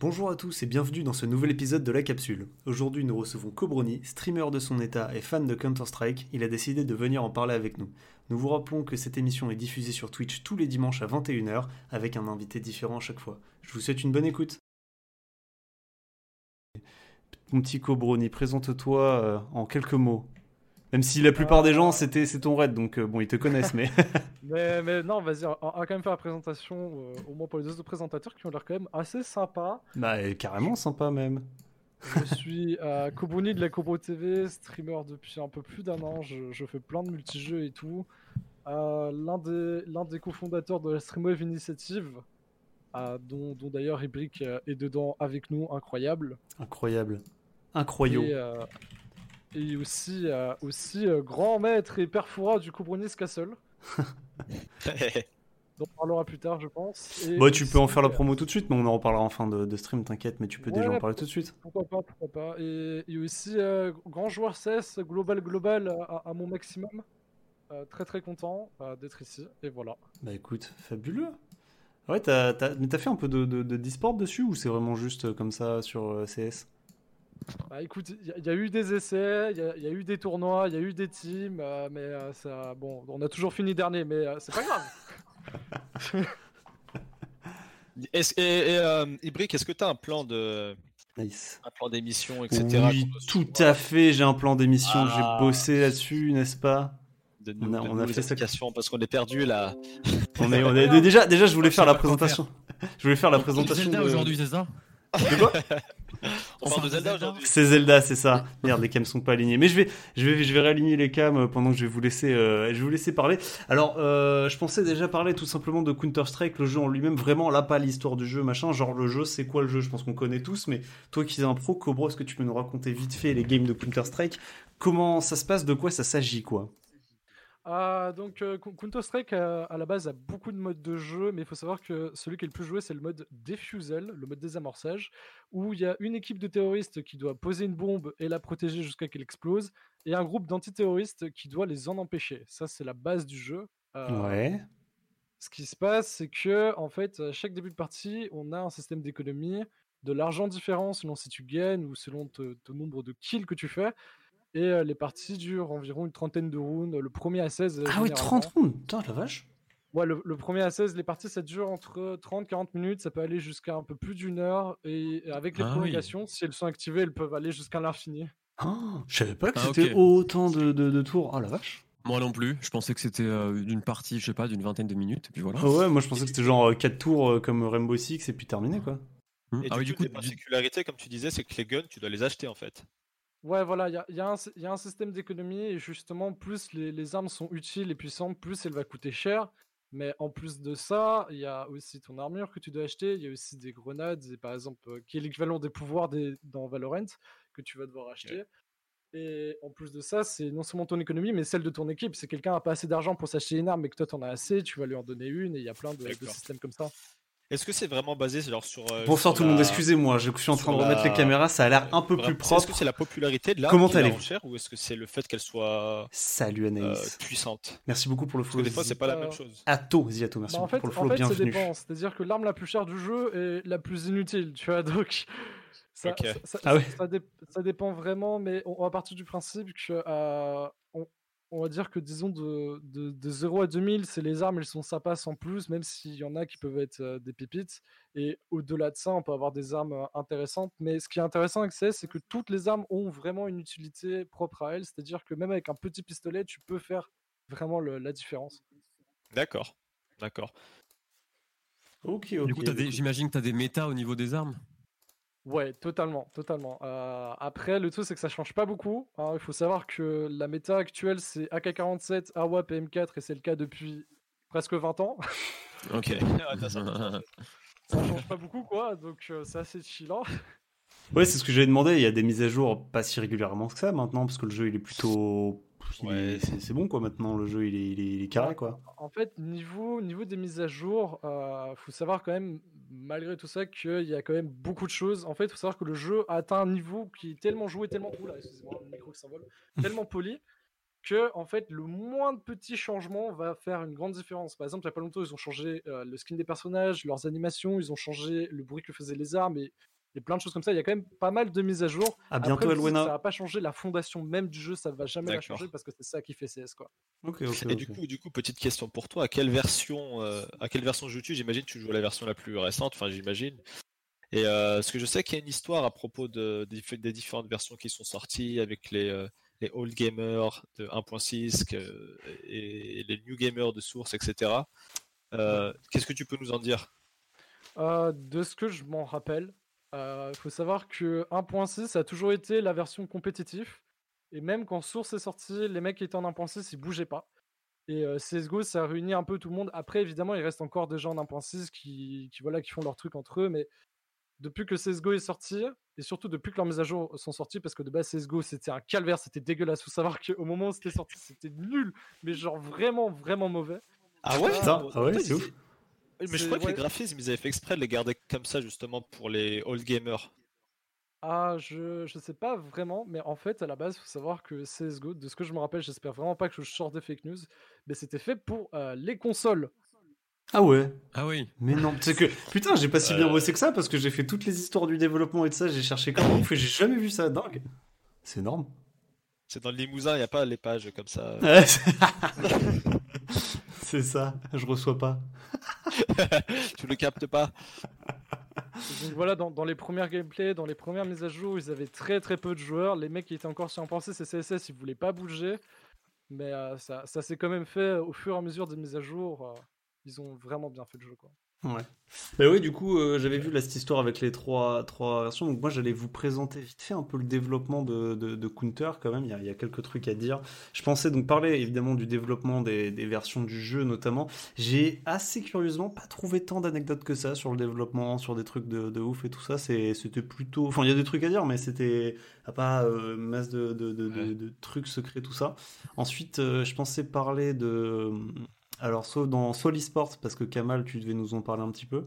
Bonjour à tous et bienvenue dans ce nouvel épisode de La Capsule. Aujourd'hui nous recevons Cobroni, streamer de son état et fan de Counter-Strike, il a décidé de venir en parler avec nous. Nous vous rappelons que cette émission est diffusée sur Twitch tous les dimanches à 21h avec un invité différent à chaque fois. Je vous souhaite une bonne écoute. Mon petit Cobroni, présente-toi euh, en quelques mots. Même si la plupart des gens, c'était c'est ton raid, donc euh, bon, ils te connaissent, mais... Mais, mais non, vas-y, on on va quand même faire la présentation, euh, au moins pour les autres présentateurs qui ont l'air quand même assez sympas. bah, euh, carrément sympa même. Je suis euh, Kobuni de la Kobo TV, streamer depuis un peu plus d'un an. Je, je fais plein de multijeux et tout. Euh, l'un des, des cofondateurs de la Streamwave Initiative, euh, dont, dont d'ailleurs Ibrick euh, est dedans avec nous, incroyable. Incroyable. Incroyable. Et, aussi, euh, aussi euh, grand maître et perforat du Kobronis Castle, on parlera plus tard, je pense. Et Bah, tu peux en faire la euh, promo tout de suite, mais on en reparlera en fin de, de stream, t'inquiète, mais tu peux déjà Ouais, en parler tout de suite. Pourquoi pas, pourquoi pas. Et, et aussi euh, grand joueur CS, global, global à, à mon maximum. Euh, très très content euh, d'être ici. Et voilà. Bah écoute, fabuleux. Ouais, t'as, t'as- mais t'as fait un peu de, de, dessus ou c'est vraiment juste comme ça sur CS Bah écoute, il y, a- il y a eu des essais, il y, a- il y a eu des tournois, il y a eu des teams, euh, mais euh, ça, bon, on a toujours fini dernier, mais euh, c'est pas grave. Et, et, euh, Ibrick, est-ce que tu as un plan de Nice. un plan d'émission, etc. Oui, tout à fait, j'ai un plan d'émission, Ah. j'ai bossé là-dessus, n'est-ce pas? De, On a- de on a fait ça- parce qu'on est perdu là. on est, on est, déjà, déjà, je voulais Je faire la présentation. Je voulais faire la présentation. Zelda de- aujourd'hui, c'est ça? De quoi? On parle de Zelda aujourd'hui. C'est Zelda, c'est ça. Merde, les cams sont pas alignés. Mais je vais, je vais, je vais réaligner les cams euh, pendant que je vais vous laisser, euh, je vais vous laisser parler. Alors, euh, je pensais déjà parler tout simplement de Counter Strike, le jeu en lui-même. Vraiment, là, pas l'histoire du jeu, machin. Genre le jeu, c'est quoi le jeu? Je pense qu'on connaît tous. Mais toi, qui es un pro, Cobro, est-ce que tu peux nous raconter vite fait les games de Counter Strike Comment ça se passe? De quoi ça s'agit, quoi? Ah, donc euh, Cou- Counter-Strike euh, à la base a beaucoup de modes de jeu, mais il faut savoir que celui qui est le plus joué c'est le mode Defusal, le mode désamorçage, où il y a une équipe de terroristes qui doit poser une bombe et la protéger jusqu'à qu'elle explose, et un groupe d'antiterroristes qui doit les en empêcher. Ça c'est la base du jeu. Euh, Ouais. Ce qui se passe, c'est que en fait, à chaque début de partie, on a un système d'économie, de l'argent différent selon si tu gagnes ou selon te- ton nombre de kills que tu fais. Et euh, les parties durent environ une trentaine de rounds. Le premier à 16. euh, Ah oui, généralement. 30 rounds. Putain, la vache. Ouais, le, le premier à 16, les parties ça dure entre 30-40 minutes, ça peut aller jusqu'à un peu plus d'une heure. Et avec les Ah oui. prolongations, si elles sont activées, elles peuvent aller jusqu'à l'infini. Ah, je savais pas que Ah, c'était autant de, de, de tours. Ah la vache. Moi non plus. Je pensais que c'était euh, d'une partie, je sais pas, d'une vingtaine de minutes. Et puis voilà. Ah ouais, moi je pensais que c'était genre 4 tours euh, comme Rainbow Six et puis terminé, quoi. Hmm. Et Ah oui, du du coup, coup, les particularités, comme tu disais, c'est que les guns, tu dois les acheter en fait. Ouais, voilà, il y a, y un sy- il y a un système d'économie et justement, plus les, les armes sont utiles et puissantes, plus elles vont coûter cher. Mais en plus de ça, il y a aussi ton armure que tu dois acheter. Il y a aussi des grenades, et par exemple, euh, qui est l'équivalent des pouvoirs des, dans Valorant que tu vas devoir acheter. Et en plus de ça, c'est non seulement ton économie, mais celle de ton équipe. Si quelqu'un a pas assez d'argent pour s'acheter une arme, mais que toi t'en as assez, tu vas lui en donner une. Et il y a plein de, systèmes comme ça. Est-ce que c'est vraiment basé genre, sur. euh, Bonsoir sur tout le monde, excusez-moi, je suis en train de remettre la- les caméras, ça a l'air un peu plus Est-ce propre. que c'est la popularité de Comment la rend chère ou est-ce que c'est le fait qu'elle soit Salut euh, Anaïs. puissante? Merci beaucoup pour le Parce que follow. des fois, c'est pas la même Euh, chose. Atto, vas-y Atto, merci Bah, en beaucoup fait, pour le en follow, fait ça bienvenue. dépend. C'est-à-dire que l'arme la plus chère du jeu est la plus inutile, tu vois. Donc, ça, Ok. ça- ça- Ah ouais. ça dé- ça dépend vraiment, mais on, on va partir du principe que euh, on, on va dire que disons de, de, de 0 à 2000, c'est les armes, elles sont sympas sans plus, même s'il y en a qui peuvent être euh, des pépites. Et au-delà de ça, on peut avoir des armes euh, intéressantes. Mais ce qui est intéressant avec CS, c'est que toutes les armes ont vraiment une utilité propre à elles. C'est-à-dire que même avec un petit pistolet, tu peux faire vraiment le- la différence. D'accord. D'accord. Ok, ok. Du coup, j'imagine que tu as des méta au niveau des armes. Ouais, totalement, totalement. Euh, après, le truc, c'est que ça change pas beaucoup. hein. Il faut savoir que la méta actuelle, c'est AK-47, AWAP et M4, et c'est le cas depuis presque 20 ans. Ok. Ça. change pas beaucoup, quoi, donc euh, c'est assez chillant. Ouais, c'est ce que j'avais demandé, il y a des mises à jour pas si régulièrement que ça maintenant, parce que le jeu il est plutôt... Ouais. c'est c'est bon quoi maintenant, le jeu il est, il est- il est carré quoi. En fait, niveau, niveau des mises à jour, euh, faut savoir quand même, malgré tout ça, qu'il y a quand même beaucoup de choses. En fait, faut savoir que le jeu a atteint un niveau qui est tellement joué, tellement... Oula, excusez-moi, le micro qui s'envole. Tellement poli, que en fait le moindre petit changement va faire une grande différence. Par exemple, il n'y a pas longtemps, ils ont changé euh, le skin des personnages, leurs animations, ils ont changé le bruit que faisaient les armes et, et plein de choses comme ça. Il y a quand même pas mal de mises à jour. À bientôt, Après, que Elwena. Ça va pas changer la fondation même du jeu, ça va jamais la changer parce que c'est ça qui fait CS quoi. Ok, ok. Et du coup, du coup, petite question pour toi. À quelle version, euh, à quelle version joues-tu? J'imagine que tu joues à la version la plus récente. Enfin, j'imagine. Et euh, parce que je sais qu'il y a une histoire à propos de, des, diff- des différentes versions qui sont sorties avec les, euh, les old gamers de 1.6 que- et les new gamers de source, etc. Euh, Qu'est-ce que tu peux nous en dire? Euh, de ce que je m'en rappelle, il faut savoir que 1.6 a toujours été la version compétitive. Et même quand Source est sorti, les mecs qui étaient en 1.6, ils bougeaient pas. Et euh, CSGO, ça a réuni un peu tout le monde. Après, évidemment, il reste encore des gens en 1.6 qui, qui, voilà, qui font leur truc entre eux. Mais depuis que CSGO est sorti, et surtout depuis que leurs mises à jour sont sorties, parce que de base, CSGO, c'était un calvaire, c'était dégueulasse. faut savoir qu'au moment où c'était sorti, c'était nul. Mais genre vraiment, vraiment mauvais. Ah ouais? Putain, ah ouais, c'est ouf. Mais je crois que ouais. les graphismes, ils avaient fait exprès de les garder comme ça justement pour les old gamers. Ah, je, je sais pas vraiment, mais en fait, à la base, faut savoir que CSGO, de ce que je me rappelle, j'espère vraiment pas que je sors des fake news, mais c'était fait pour euh, les consoles. Ah ouais. Ah oui. Mais non, c'est que putain, j'ai pas si bien Euh. bossé que ça parce que j'ai fait toutes les histoires du développement et de ça, j'ai cherché comme ouf et j'ai jamais vu ça, dingue. C'est énorme. C'est dans le Limousin, il n'y a pas les pages comme ça. C'est ça, je reçois pas. tu le captes pas Donc voilà, dans, dans les premières gameplays, dans les premières mises à jour, ils avaient très très peu de joueurs. Les mecs qui étaient encore sur un pensée, c'est CSS, ils voulaient pas bouger. Mais euh, ça, ça s'est quand même fait au fur et à mesure des mises à jour. euh, ils ont vraiment bien fait le jeu. Quoi. Ouais. Bah oui, du coup, euh, j'avais vu là, cette histoire avec les trois, trois versions. Donc, moi, j'allais vous présenter vite fait un peu le développement de, de, de Counter, quand même. Il y, a, il y a quelques trucs à dire. Je pensais donc parler évidemment du développement des, des versions du jeu, notamment. J'ai assez curieusement pas trouvé tant d'anecdotes que ça sur le développement, sur des trucs de, de ouf et tout ça. C'était plutôt. Enfin, il y a des trucs à dire, mais c'était pas euh, masse de, Ouais. de trucs secrets, tout ça. Ensuite, euh, je pensais parler de. Alors, soit dans Soul Esports, parce que Kamal, tu devais nous en parler un petit peu.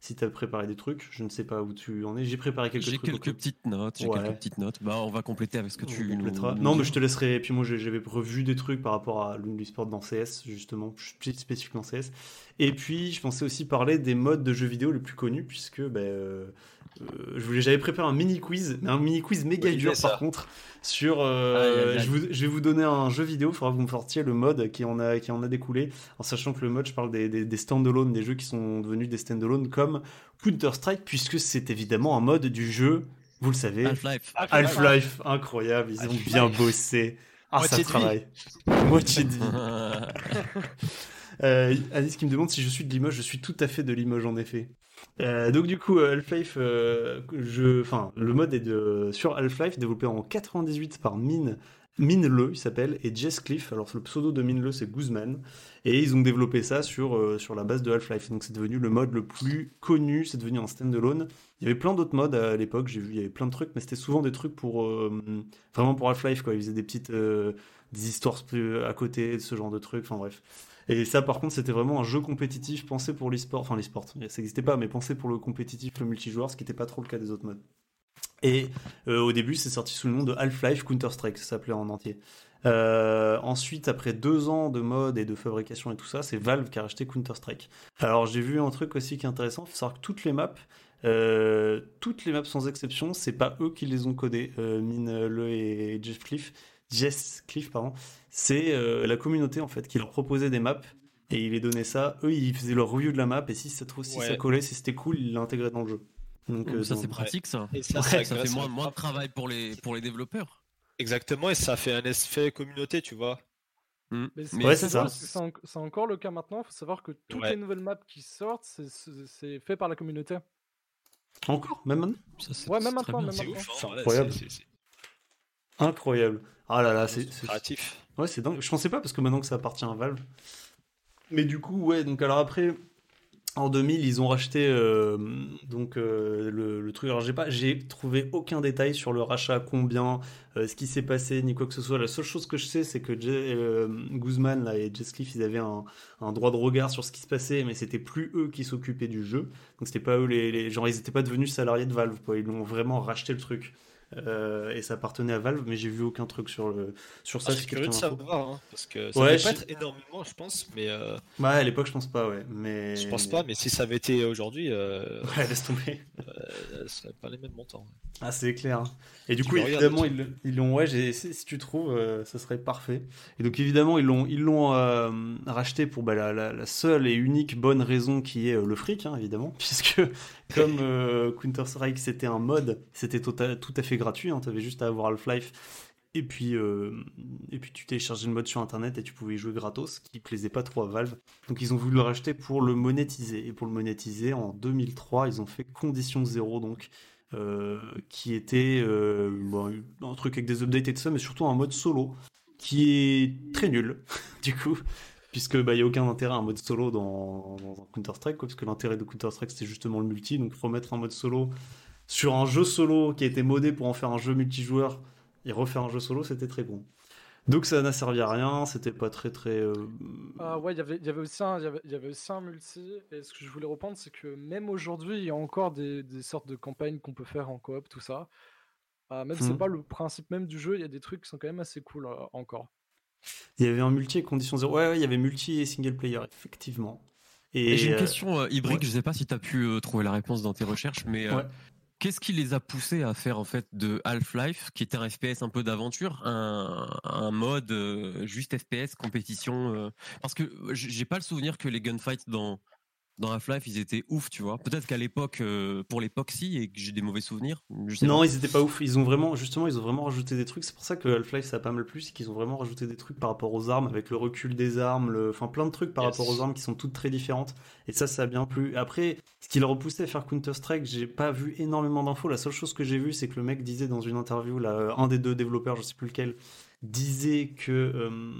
Si tu as préparé des trucs, je ne sais pas où tu en es. J'ai préparé quelques J'ai trucs. quelques ok. petites notes. J'ai Ouais. quelques petites notes. Bah, on va compléter avec ce que On tu nous. Non, mais je te laisserai. Et puis moi, j'avais revu des trucs par rapport à l'Esport dans CS, justement, spé- spécifiquement CS. Et puis, je pensais aussi parler des modes de jeux vidéo les plus connus, puisque ben, euh, euh, je voulais- j'avais préparé un mini quiz, mais un mini quiz méga dur par contre. Sur, euh, aïe. Je, vous- je vais vous donner un jeu vidéo. Il faudra que vous me sortiez le mode qui en a, qui en a découlé. En sachant que le mode, je parle des, des, des stand-alone, des jeux qui sont devenus des stand-alone comme Counter-Strike, puisque c'est évidemment un mode du jeu. Vous le savez, Half-Life. Half-Life, incroyable, ils ont bien bossé. Ah, ça de travaille. Moitié de vie. Euh, Alice qui me demande si je suis de Limoges, je suis tout à fait de Limoges en effet. Euh, donc du coup, euh, Half-Life, euh, enfin, le mode est de, sur Half-Life développé en 98 par Mine, Minele, il s'appelle, et Jess Cliff. Alors le pseudo de Minele c'est Guzman, et ils ont développé ça sur sur la base de Half-Life. Donc c'est devenu le mode le plus connu, c'est devenu un standalone. Il y avait plein d'autres modes à l'époque, j'ai vu, il y avait plein de trucs, mais c'était souvent des trucs pour vraiment pour Half-Life quoi. Ils faisaient des petites des histoires à côté, ce genre de trucs. Enfin bref. Et ça, par contre, c'était vraiment un jeu compétitif pensé pour l'e-sport. Enfin, l'e-sport, ça n'existait pas, mais pensé pour le compétitif, le multijoueur, ce qui n'était pas trop le cas des autres modes. Et euh, au début, c'est sorti sous le nom de Half-Life Counter-Strike, ça s'appelait en entier. Euh, ensuite, après deux ans de mode et de fabrication et tout ça, c'est Valve qui a racheté Counter-Strike. Alors, j'ai vu un truc aussi qui est intéressant, il faut savoir que toutes les maps, euh, toutes les maps sans exception, c'est pas eux qui les ont codées, Mine Le et Jeff Cliff. Jess Cliff, pardon, c'est euh, la communauté en fait qui leur proposait des maps et ils les donnaient ça. Eux, ils faisaient leur review de la map et si ça, si Ouais. ça collait, si c'était cool, ils l'intégraient dans le jeu. Donc, euh, ça, c'est pratique, ça. Et ça, Ouais, ça, fait moins, moins de travail pour les, pour les développeurs. Exactement, et ça fait un effet communauté, tu vois. Mais Ouais, c'est ça. encore le cas maintenant. Il faut savoir que toutes Ouais. les nouvelles maps qui sortent, c'est- fait par la communauté. Encore, même maintenant? Ça, Ouais, même maintenant, même C'est maintenant. ouf, hein, incroyable. Incroyable. Ah là là, c'est- créatif. Ouais, c'est dingue. Je pensais pas parce que maintenant que ça appartient à Valve. Mais du coup, ouais, donc alors après, en 2000, ils ont racheté euh, donc euh, le, le truc. Alors j'ai pas, j'ai trouvé aucun détail sur le rachat, combien, euh, ce qui s'est passé, ni quoi que ce soit. La seule chose que je sais, c'est que Guzman là, et Jess Cliff, ils avaient un, un droit de regard sur ce qui se passait, mais c'était plus eux qui s'occupaient du jeu. Donc c'était pas eux les, genre ils étaient pas devenus salariés de Valve, quoi. Ils l'ont vraiment racheté le truc. Euh, et ça appartenait à Valve, mais j'ai vu aucun truc sur, le, sur ça. Ah, suis curieux de savoir, hein, parce que ça Ouais, je- pas être énormément, je pense, mais euh, Ouais, à l'époque, je pense pas, ouais. Mais... je pense pas. Mais si ça avait été aujourd'hui, euh, Ouais, laisse tomber. euh, ce serait pas les mêmes montants. Ah, c'est clair. hein. Et du Tu coup, évidemment, ils l'ont. Ouais, si, tu trouves, ça serait parfait. Et donc, évidemment, ils l'ont, ils l'ont racheté pour bah, la, la- la seule et unique bonne raison qui est le fric, hein, évidemment, puisque comme euh, Counter Strike c'était un mode, c'était tota- tout à fait gratuit. Hein, T'avais juste à avoir Half-Life. Et puis, euh, et puis tu téléchargeais le mode sur internet et tu pouvais y jouer gratos, ce qui plaisait pas trop à Valve. Donc ils ont voulu le racheter pour le monétiser. Et pour le monétiser, en 2003, ils ont fait Condition Zéro, donc euh, qui était euh, bon, un truc avec des updates et tout ça, mais surtout un mode solo qui est très nul, du coup, puisque bah, il y a aucun intérêt à un mode solo dans, dans Counter Strike, quoi, parce que l'intérêt de Counter Strike c'était justement le multi, donc remettre un mode solo sur un jeu solo qui a été modé pour en faire un jeu multijoueur et refaire un jeu solo, c'était très bon. Donc ça n'a servi à rien, c'était pas très très. euh, Ah ouais, il y avait- il y avait aussi un- il y avait- il y avait aussi un multi. Et ce que je voulais reprendre, c'est que même aujourd'hui, il y a encore des, des sortes de campagnes qu'on peut faire en coop, tout ça. Ah, même si Mhm. c'est pas le principe même du jeu, il y a des trucs qui sont quand même assez cool euh, encore. Il y avait un multi et condition zéro. Ouais, ouais, il y avait multi et single player, effectivement. Et j'ai une question, euh, Ibrick, ouais. je sais pas si tu as pu euh, trouver la réponse dans tes recherches, mais euh, Ouais. Qu'est-ce qui les a poussés à faire en fait de Half-Life, qui était un FPS un peu d'aventure, un, mode euh, juste FPS, compétition euh, Parce que j'ai pas le souvenir que les gunfights dans, dans Half-Life, ils étaient ouf, tu vois. Peut-être qu'à l'époque, euh, pour l'époque, si, et que j'ai des mauvais souvenirs. Je sais Non, pas. ils étaient pas ouf. Ils ont vraiment, justement, ils ont vraiment rajouté des trucs. C'est pour ça que Half-Life ça a pas mal plu, c'est qu'ils ont vraiment rajouté des trucs par rapport aux armes, avec le recul des armes, le... enfin plein de trucs par Yes. rapport aux armes qui sont toutes très différentes. Et ça, ça a bien plu. Après, ce qui leur repoussait à faire Counter Strike, j'ai pas vu énormément d'infos. La seule chose que j'ai vue, c'est que le mec disait dans une interview, là, un des deux développeurs, je sais plus lequel, disait que, euh,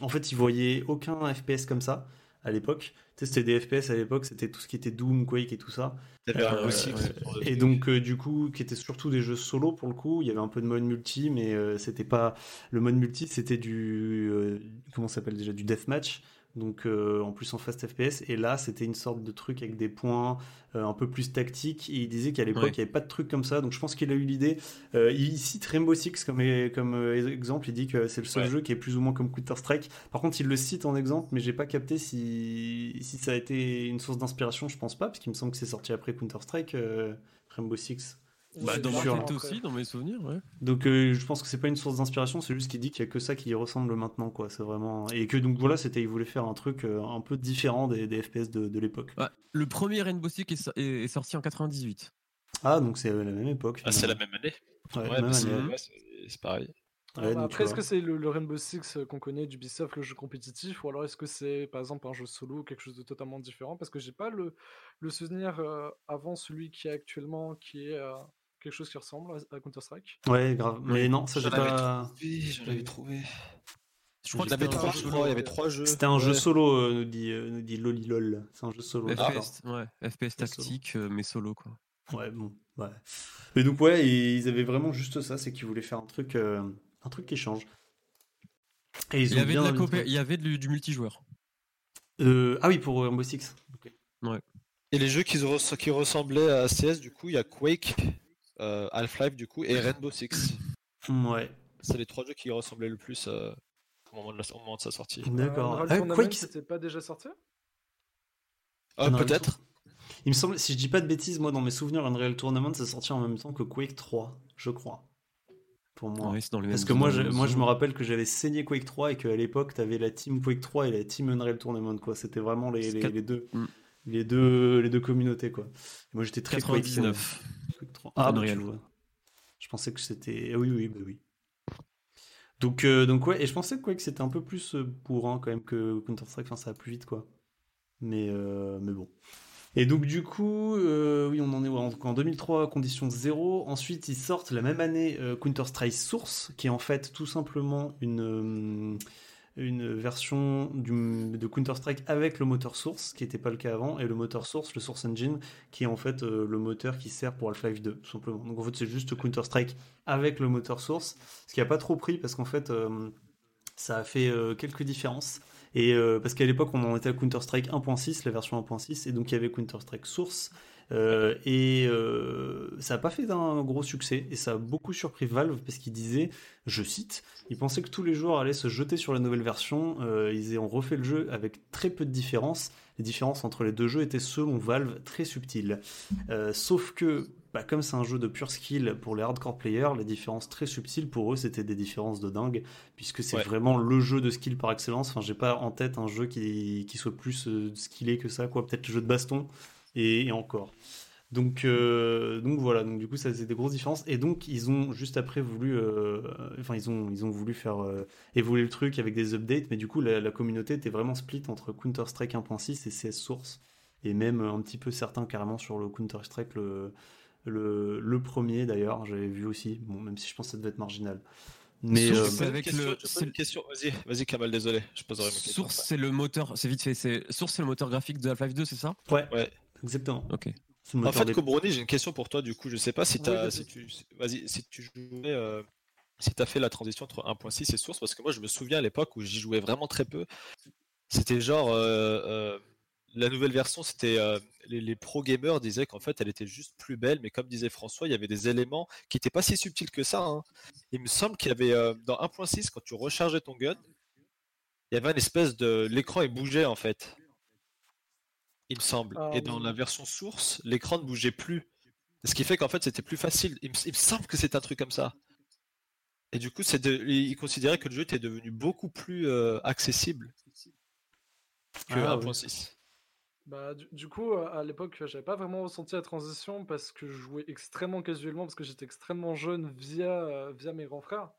en fait, il voyait aucun FPS comme ça à l'époque. Sais, c'était des FPS à l'époque, c'était tout ce qui était Doom, Quake et tout ça. Euh, aussi, ouais. Et donc, euh, du coup, qui étaient surtout des jeux solo pour le coup. Il y avait un peu de mode multi, mais euh, c'était pas. Le mode multi, c'était du. comment ça s'appelle déjà Du deathmatch. Donc, euh, en plus en fast FPS. Et là, c'était une sorte de truc avec des points euh, un peu plus tactiques. Et il disait qu'à l'époque, Ouais. il n'y avait pas de truc comme ça. Donc, je pense qu'il a eu l'idée. Euh, il cite Rainbow Six comme, comme exemple. Il dit que c'est le seul Ouais. jeu qui est plus ou moins comme Counter-Strike. Par contre, il le cite en exemple, mais j'ai pas capté si, si ça a été une source d'inspiration. Je pense pas, parce qu'il me semble que c'est sorti après Counter-Strike, Rainbow Six. Bah, dans aussi, mes souvenirs, ouais. Donc euh, je pense que c'est pas une source d'inspiration, c'est juste qu'il dit qu'il y a que ça qui y ressemble maintenant, quoi. C'est vraiment et que donc voilà, c'était il voulait faire un truc euh, un peu différent des, des FPS de, de l'époque. Ouais, Le premier Rainbow Six est, so- est- est sorti en 98. Ah donc c'est la même époque. Ah, c'est la même année. Ouais, Ouais, même bah, c'est pareil. Ah, Ouais, bah, donc, après, est-ce que c'est le, le Rainbow Six euh, qu'on connaît d'Ubisoft, le jeu compétitif, ou alors est-ce que c'est par exemple un jeu solo ou quelque chose de totalement différent? Parce que j'ai pas le, le souvenir euh, avant celui qui est actuellement, qui est euh, quelque chose qui ressemble à, Counter-Strike. Ouais, grave. Mais non, ça j'ai pas. trouvé, j'en avais trouvé. Je crois Il que y avait trois, jeu je solo. crois. Il y avait trois jeux. C'était un jeu Ouais. solo, euh, nous dit euh, nous dit Lolilol. C'est un jeu solo. FPS, ouais, FPS solo. tactique, euh, mais solo, quoi. Ouais, bon, ouais. Mais donc ouais, et ils avaient vraiment juste ça, c'est qu'ils voulaient faire un truc, euh, un truc qui change. Et ils Il y ont avait, de la il y avait du, du multijoueur. Euh, ah oui, pour Rainbow Six. Ok. Et les jeux qui, res- qui ressemblaient à CS, du coup, il y a Quake, euh, Half-Life, du coup, et Rainbow Six. Ouais. C'est les trois jeux qui ressemblaient le plus euh, au, moment de la- au moment de sa sortie. D'accord. Euh, Unreal Ah, Tournament, Quake, c'était pas déjà sorti? Ah, peut-être. Il me semble, si je dis pas de bêtises, moi dans mes souvenirs, Unreal Tournament c'est sorti en même temps que Quake 3, je crois. Pour moi. Ouais, c'est dans les Parce que moi je, moi je me rappelle que j'avais saigné Quake 3 et qu'à l'époque t'avais la team Quake 3 et la team Unreal Tournament quoi. C'était vraiment les, deux. Mm. Les deux, les deux communautés quoi. Et moi j'étais très Quake, 99. euh, Quake 3. Ah, bah, Unreal. tu vois. Je pensais que c'était. ah oui, oui, bah oui. Donc, euh, donc ouais, et je pensais que Quake c'était un peu plus euh, bourrin quand même que Counter-Strike, enfin ça va plus vite quoi. Mais, euh, mais bon. Et donc du coup, euh, oui, on en est ouais, en, en 2003, condition 0. Ensuite, ils sortent la même année euh, Counter-Strike Source, qui est en fait tout simplement une, une version de Counter-Strike avec le moteur Source, qui n'était pas le cas avant, et le moteur Source, le Source Engine, qui est en fait euh, le moteur qui sert pour Half-Life 2, tout simplement. Donc en fait, c'est juste Counter-Strike avec le moteur Source, ce qui n'a pas trop pris parce qu'en fait, euh, ça a fait euh, quelques différences. Et parce qu'à l'époque, on en était à Counter-Strike 1.6, la version 1.6, et donc il y avait Counter-Strike Source, Euh, et euh, ça n'a pas fait d'un gros succès et ça a beaucoup surpris Valve parce qu'ils disaient, je cite, ils pensaient que tous les joueurs allaient se jeter sur la nouvelle version. Euh, ils ont refait le jeu avec très peu de différences. Les différences entre les deux jeux étaient selon Valve très subtiles. sauf que bah, comme c'est un jeu de pure skill pour les hardcore players, les différences très subtiles pour eux c'était des différences de dingue, puisque c'est vraiment le jeu de skill par excellence. Enfin, j'ai pas en tête un jeu qui, qui soit plus skillé que ça, quoi. Peut-être le jeu de baston, et, encore. Donc, euh, donc voilà, donc du coup ça faisait des grosses différences et donc ils ont juste après voulu, euh, enfin ils ont ils ont voulu faire euh, évoluer le truc avec des updates, mais du coup la, communauté était vraiment split entre Counter Strike 1.6 et CS Source et même un petit peu certains carrément sur le Counter Strike le le, le premier d'ailleurs j'avais vu aussi, bon même si je pense que ça devait être marginal. Mais c'est avec le. Une question. Vas-y, vas-y, Kamal, désolé, je poserai ma question. Source, c'est le moteur, c'est vite fait. C'est Source, c'est le moteur graphique de Half-Life 2, c'est ça? Ouais. Ouais. Exactement. Ok. En fait, Cobroni, j'ai une question pour toi. Du coup, je sais pas si, as, si tu, vas-y, si tu jouais, euh, si tu as fait la transition entre 1.6 et source, parce que moi, je me souviens à l'époque où j'y jouais vraiment très peu. C'était genre euh, euh, la nouvelle version, c'était les, pro gamers disaient qu'en fait, elle était juste plus belle, mais comme disait François, il y avait des éléments qui n'étaient pas si subtils que ça. Hein. Il me semble qu'il y avait dans 1.6 quand tu rechargeais ton gun, il y avait une espèce de l'écran il bougeait en fait il me semble. Et dans la version source, l'écran ne bougeait plus. Ce qui fait qu'en fait, c'était plus facile. Il me, semble que c'est un truc comme ça. Et du coup, c'est il considérait que le jeu était devenu beaucoup plus euh, accessible que 1.6. Ah bah, du, coup, à l'époque, j'avais pas vraiment ressenti la transition parce que je jouais extrêmement casuellement, parce que j'étais extrêmement jeune via, via mes grands frères.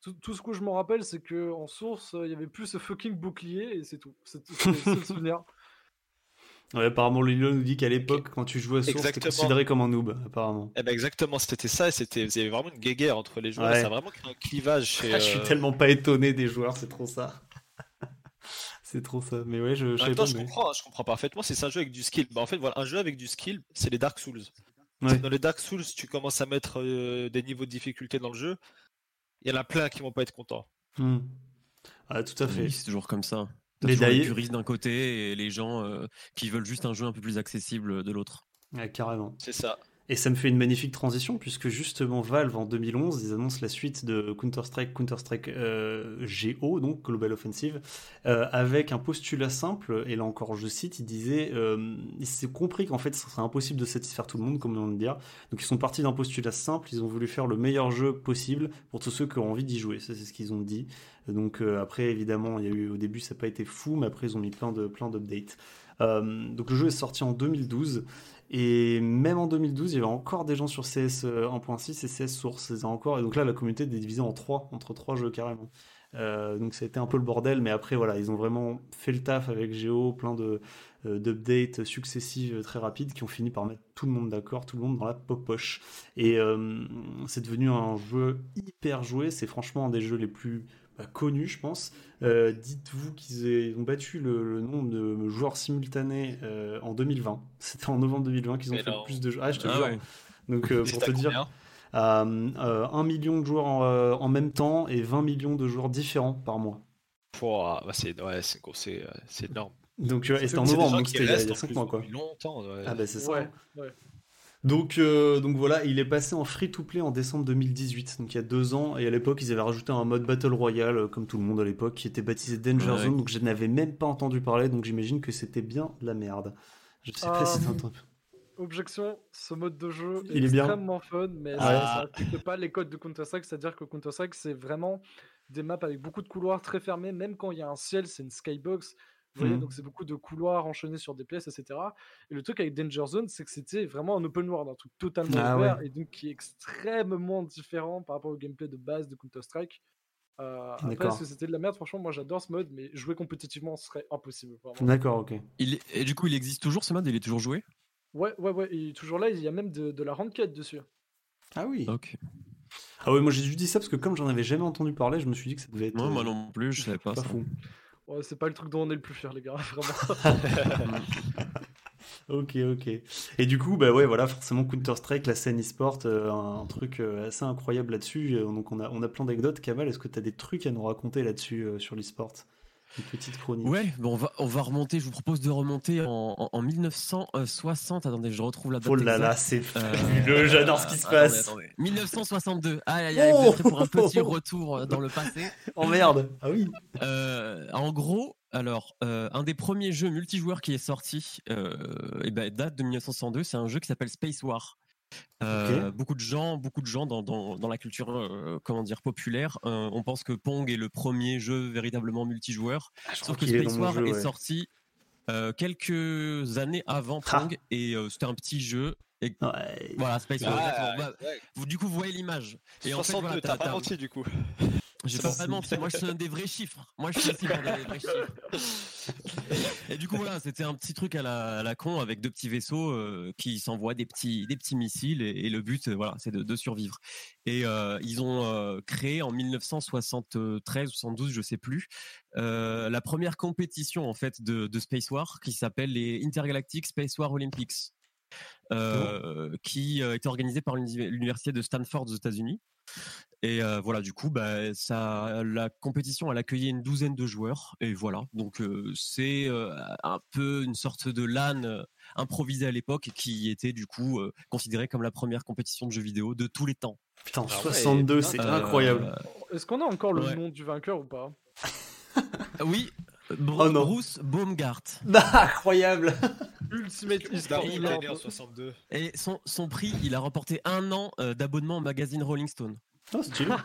Tout, ce que je me rappelle, c'est que en source, il y avait plus ce fucking bouclier et c'est tout. C'est le souvenir. Ouais, apparemment, Lilo nous dit qu'à l'époque, quand tu jouais à Source, c'était considéré comme un noob, apparemment. Eh ben exactement, c'était ça, c'était, il y avait vraiment une guéguerre entre les joueurs, ça a vraiment créé un clivage chez. Ah, je suis euh, tellement pas étonné des joueurs, c'est trop ça. c'est trop ça, mais ouais, je, je, pas, je comprends, je comprends parfaitement, c'est un jeu avec du skill. Bah, en fait, voilà, un jeu avec du skill, c'est les Dark Souls. Dans les Dark Souls, tu commences à mettre euh, des niveaux de difficulté dans le jeu, il y en a plein qui vont pas être contents. Hmm. Ah, tout à fait. c'est toujours comme ça les puristes d'un côté et les gens euh, qui veulent juste un jeu un peu plus accessible de l'autre. carrément. C'est ça. Et ça me fait une magnifique transition puisque justement Valve en 2011 ils annoncent la suite de Counter Strike, Counter Strike euh, GO donc Global Offensive euh, avec un postulat simple et là encore je cite ils disaient euh, ils s'est compris qu'en fait ce serait impossible de satisfaire tout le monde comme on vient de dire donc ils sont partis d'un postulat simple ils ont voulu faire le meilleur jeu possible pour tous ceux qui ont envie d'y jouer. Ça c'est ce qu'ils ont dit. Donc après évidemment il y a eu au début ça n'a pas été fou mais après ils ont mis plein de plein d'updates. Donc le jeu est sorti en 2012 et même en 2012, il y avait encore des gens sur CS 1.6 euh, et CS Source. encore, et donc là, la communauté est divisée en trois, entre trois jeux carrément. Euh, donc ça a été un peu le bordel, mais après voilà, ils ont vraiment fait le taf avec Géo, plein de euh, d'updates successives très rapides qui ont fini par mettre tout le monde d'accord, tout le monde dans la poche. Et c'est devenu un jeu hyper joué. C'est franchement un des jeux les plus connu, je pense. Euh, dites-vous qu'ils ont battu le, nombre de joueurs simultanés euh, en 2020. C'était en novembre 2020 qu'ils ont fait le plus de joueurs. Ah, je te ah jure. Donc, euh, pour te dire, un million de joueurs en, même temps et 20 millions de joueurs différents par mois. Bah, c'est ouais, énorme. Donc, c'était en novembre, donc c'était il y a 5 mois. Quoi. Longtemps, Ah, bah, c'est ça. Donc, euh, donc voilà, il est passé en free-to-play en décembre 2018, donc il y a deux ans, et à l'époque ils avaient rajouté un mode Battle Royale, euh, comme tout le monde à l'époque, qui était baptisé Danger Zone, donc je n'avais même pas entendu parler, donc j'imagine que c'était bien la merde. Je sais pas si c'est Objection, ce mode de jeu est, extrêmement fun, mais ah. ça n'applique pas les codes de Counter-Strike, c'est-à-dire que Counter-Strike c'est vraiment des maps avec beaucoup de couloirs très fermés, même quand il y a un ciel, c'est une skybox. Mmh. donc c'est beaucoup de couloirs enchaînés sur des pièces, etc. Et le truc avec Danger Zone, c'est que c'était vraiment un open world, un truc totalement ah ouvert et donc qui est extrêmement différent par rapport au gameplay de base de Counter-Strike. Euh, après, que c'était de la merde? Franchement, moi j'adore ce mode, mais jouer compétitivement serait impossible. D'accord, ok. Il Et du coup, il existe toujours ce mode? Il est toujours joué? Ouais, ouais, ouais. Il est toujours là. Il y a même de, de la ranked dessus. Ah oui. Ok. Ah oui, moi j'ai juste dit ça parce que comme j'en avais jamais entendu parler, je me suis dit que ça devait être. moi non plus, je savais pas. pas fou c'est pas le truc dont on est le plus fier, les gars, vraiment. ok, ok. Et du coup, bah ouais, voilà, forcément Counter-Strike, la scène e-sport, euh, un, truc euh, assez incroyable là-dessus. Euh, donc on a, on a plein d'anecdotes. Kamal, est-ce que tu as des trucs à nous raconter là-dessus sur l'e-sport? Une petite chronique. Ouais, bon, on va, on va remonter. Je vous propose de remonter en, en, en 1960. Attendez, je retrouve la date. Oh là là, c'est Euh, fabuleux, j'adore ce qui se attendez, passe. attendez. 1962. Aïe, aïe, aïe, Oh vous êtes prêts pour un petit retour dans le passé. Oh merde Ah oui Euh, en gros, alors, euh, un des premiers jeux multijoueurs qui est sorti, euh, et ben, date de 1962. C'est un jeu qui s'appelle Space War. Euh, Beaucoup de gens, beaucoup de gens dans, dans, dans la culture, euh, comment dire, populaire, euh, on pense que Pong est le premier jeu véritablement multijoueur. Ah, Sauf que est Space War jeu, est ouais. sorti quelques années avant Ah. Pong et c'était un petit jeu. Et Ouais. voilà, Space War. Ah. Bah, ouais. vous, du coup, vous voyez l'image. Et en fait, 62, voilà, t'as pas menti du coup. j'ai pas pas menti, moi je te donne des vrais chiffres. Moi je suis donner des vrais chiffres. Et du coup voilà, c'était un petit truc à la, à la con avec deux petits vaisseaux euh, qui s'envoient des petits, des petits missiles et, et le but euh, voilà, c'est de, de survivre. Et euh, ils ont euh, créé en 1973 ou 72, je sais plus, euh, la première compétition en fait de, de Space War qui s'appelle les Intergalactic Space War Olympics. Euh, qui euh, était organisée par l'uni- l'université de Stanford aux États-Unis. Et euh, voilà, du coup, bah, ça, la compétition, elle accueillait une douzaine de joueurs. Et voilà, donc euh, c'est euh, un peu une sorte de LAN improvisé à l'époque qui était du coup euh, considérée comme la première compétition de jeux vidéo de tous les temps. Putain, Ah ouais, 62, c'est Euh, incroyable. Est-ce qu'on a encore le Ouais. nom du vainqueur ou pas? Oui, Bru- Oh non. Bruce Baumgart. Bah, incroyable Ultimate né en 62. Et son, son prix, il a remporté un an euh, d'abonnement au magazine Rolling Stone. Oh, stylé.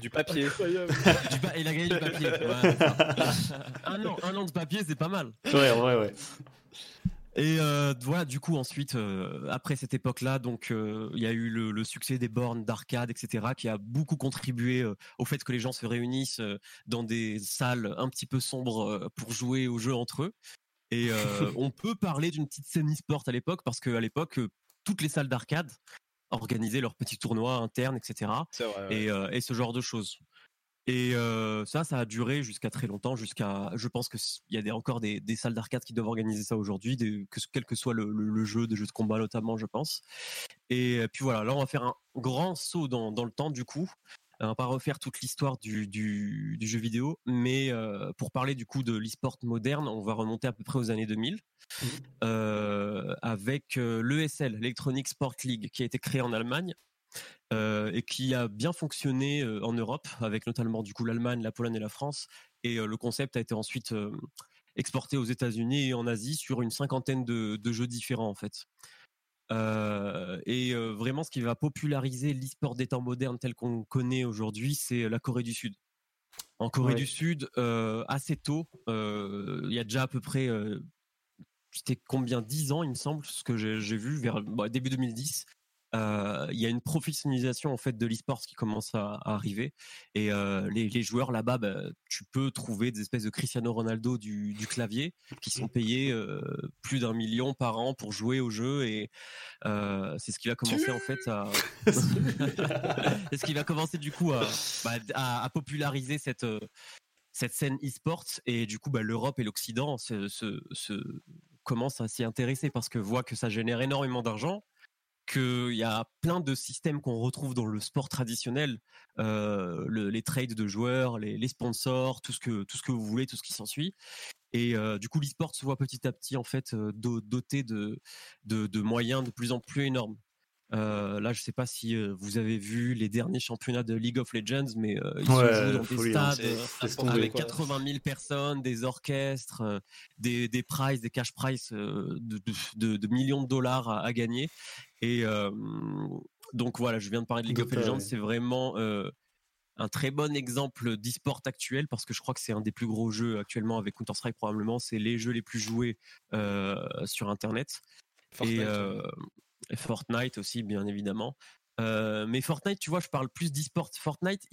Du papier. Incroyable. Du pa- il a gagné du papier. Ouais, un an, un an de papier, c'est pas mal. Ouais, ouais, ouais. Et euh, voilà, du coup, ensuite, euh, après cette époque-là, donc euh, il y a eu le, le succès des bornes d'arcade, etc., qui a beaucoup contribué au fait que les gens se réunissent dans des salles un petit peu sombres pour jouer aux jeux entre eux. Et on peut parler d'une petite scène e-sport à l'époque, parce qu'à l'époque, toutes les salles d'arcade organisaient leurs petits tournois internes, etc C'est vrai. ouais. et, et ce genre de choses. Et euh, ça, ça a duré jusqu'à très longtemps, jusqu'à, je pense que il y a des, encore des, des salles d'arcade qui doivent organiser ça aujourd'hui, que, quel que soit le, le- le jeu, des jeux de combat notamment, je pense. Et euh, puis voilà, là on va faire un grand saut dans, dans le temps du coup. On va pas refaire toute l'histoire du, du, du jeu vidéo, mais euh, pour parler du coup de l'e-sport moderne, on va remonter à peu près aux années 2000 euh, avec l'ESL, l'Electronic Sport League, qui a été créé en Allemagne euh, et qui a bien fonctionné euh, en Europe, avec notamment du coup l'Allemagne, la Pologne et la France. Et euh, le concept a été ensuite exporté aux États-Unis et en Asie sur une cinquantaine de, de jeux différents en fait. Euh, et euh, vraiment, ce qui va populariser l'e-sport des temps modernes tel qu'on connaît aujourd'hui, c'est la Corée du Sud. En Corée Ouais. du Sud, euh, assez tôt, il y a déjà à peu près, c'était combien 10 ans, il me semble, ce que j'ai j'ai vu vers bah, début 2010. Euh, Il y a une professionnalisation en fait de l'e-sport qui commence à, à arriver et euh, les, les joueurs là-bas, bah, tu peux trouver des espèces de Cristiano Ronaldo du, du clavier qui sont payés euh, plus d'un million par an pour jouer au jeu et c'est ce qui va commencer en fait à c'est ce qui va commencer du coup à, bah, à, à populariser cette cette scène e-sport et du coup bah, l'Europe et l'Occident se, se, se commencent à s'y intéresser parce que voient que ça génère énormément d'argent qu'il y a plein de systèmes qu'on retrouve dans le sport traditionnel, euh, le- les trades de joueurs, les, sponsors, tout ce que tout ce que vous voulez, tout ce qui s'ensuit. Et euh, du coup, l'e-sport se voit petit à petit en fait euh, do- doté de de moyens de plus en plus énormes. Euh, là, je sais pas si euh, vous avez vu les derniers championnats de League of Legends, mais euh, ils Ouais, se jouent dans des hein, stades euh, avec quoi. 80 000 personnes, des orchestres, euh, des, des prizes, des cash prizes euh, de, de- de- de millions de dollars à, à gagner. Et euh, donc voilà, je viens de parler de League of Legends, ouais. c'est vraiment euh, un très bon exemple d'e-sport actuel parce que je crois que c'est un des plus gros jeux actuellement avec Counter-Strike probablement. C'est les jeux les plus joués euh, sur Internet Fortnite, et, euh, et Fortnite aussi, bien évidemment. Euh, mais Fortnite, tu vois, je parle plus d'e-sport. Fortnite,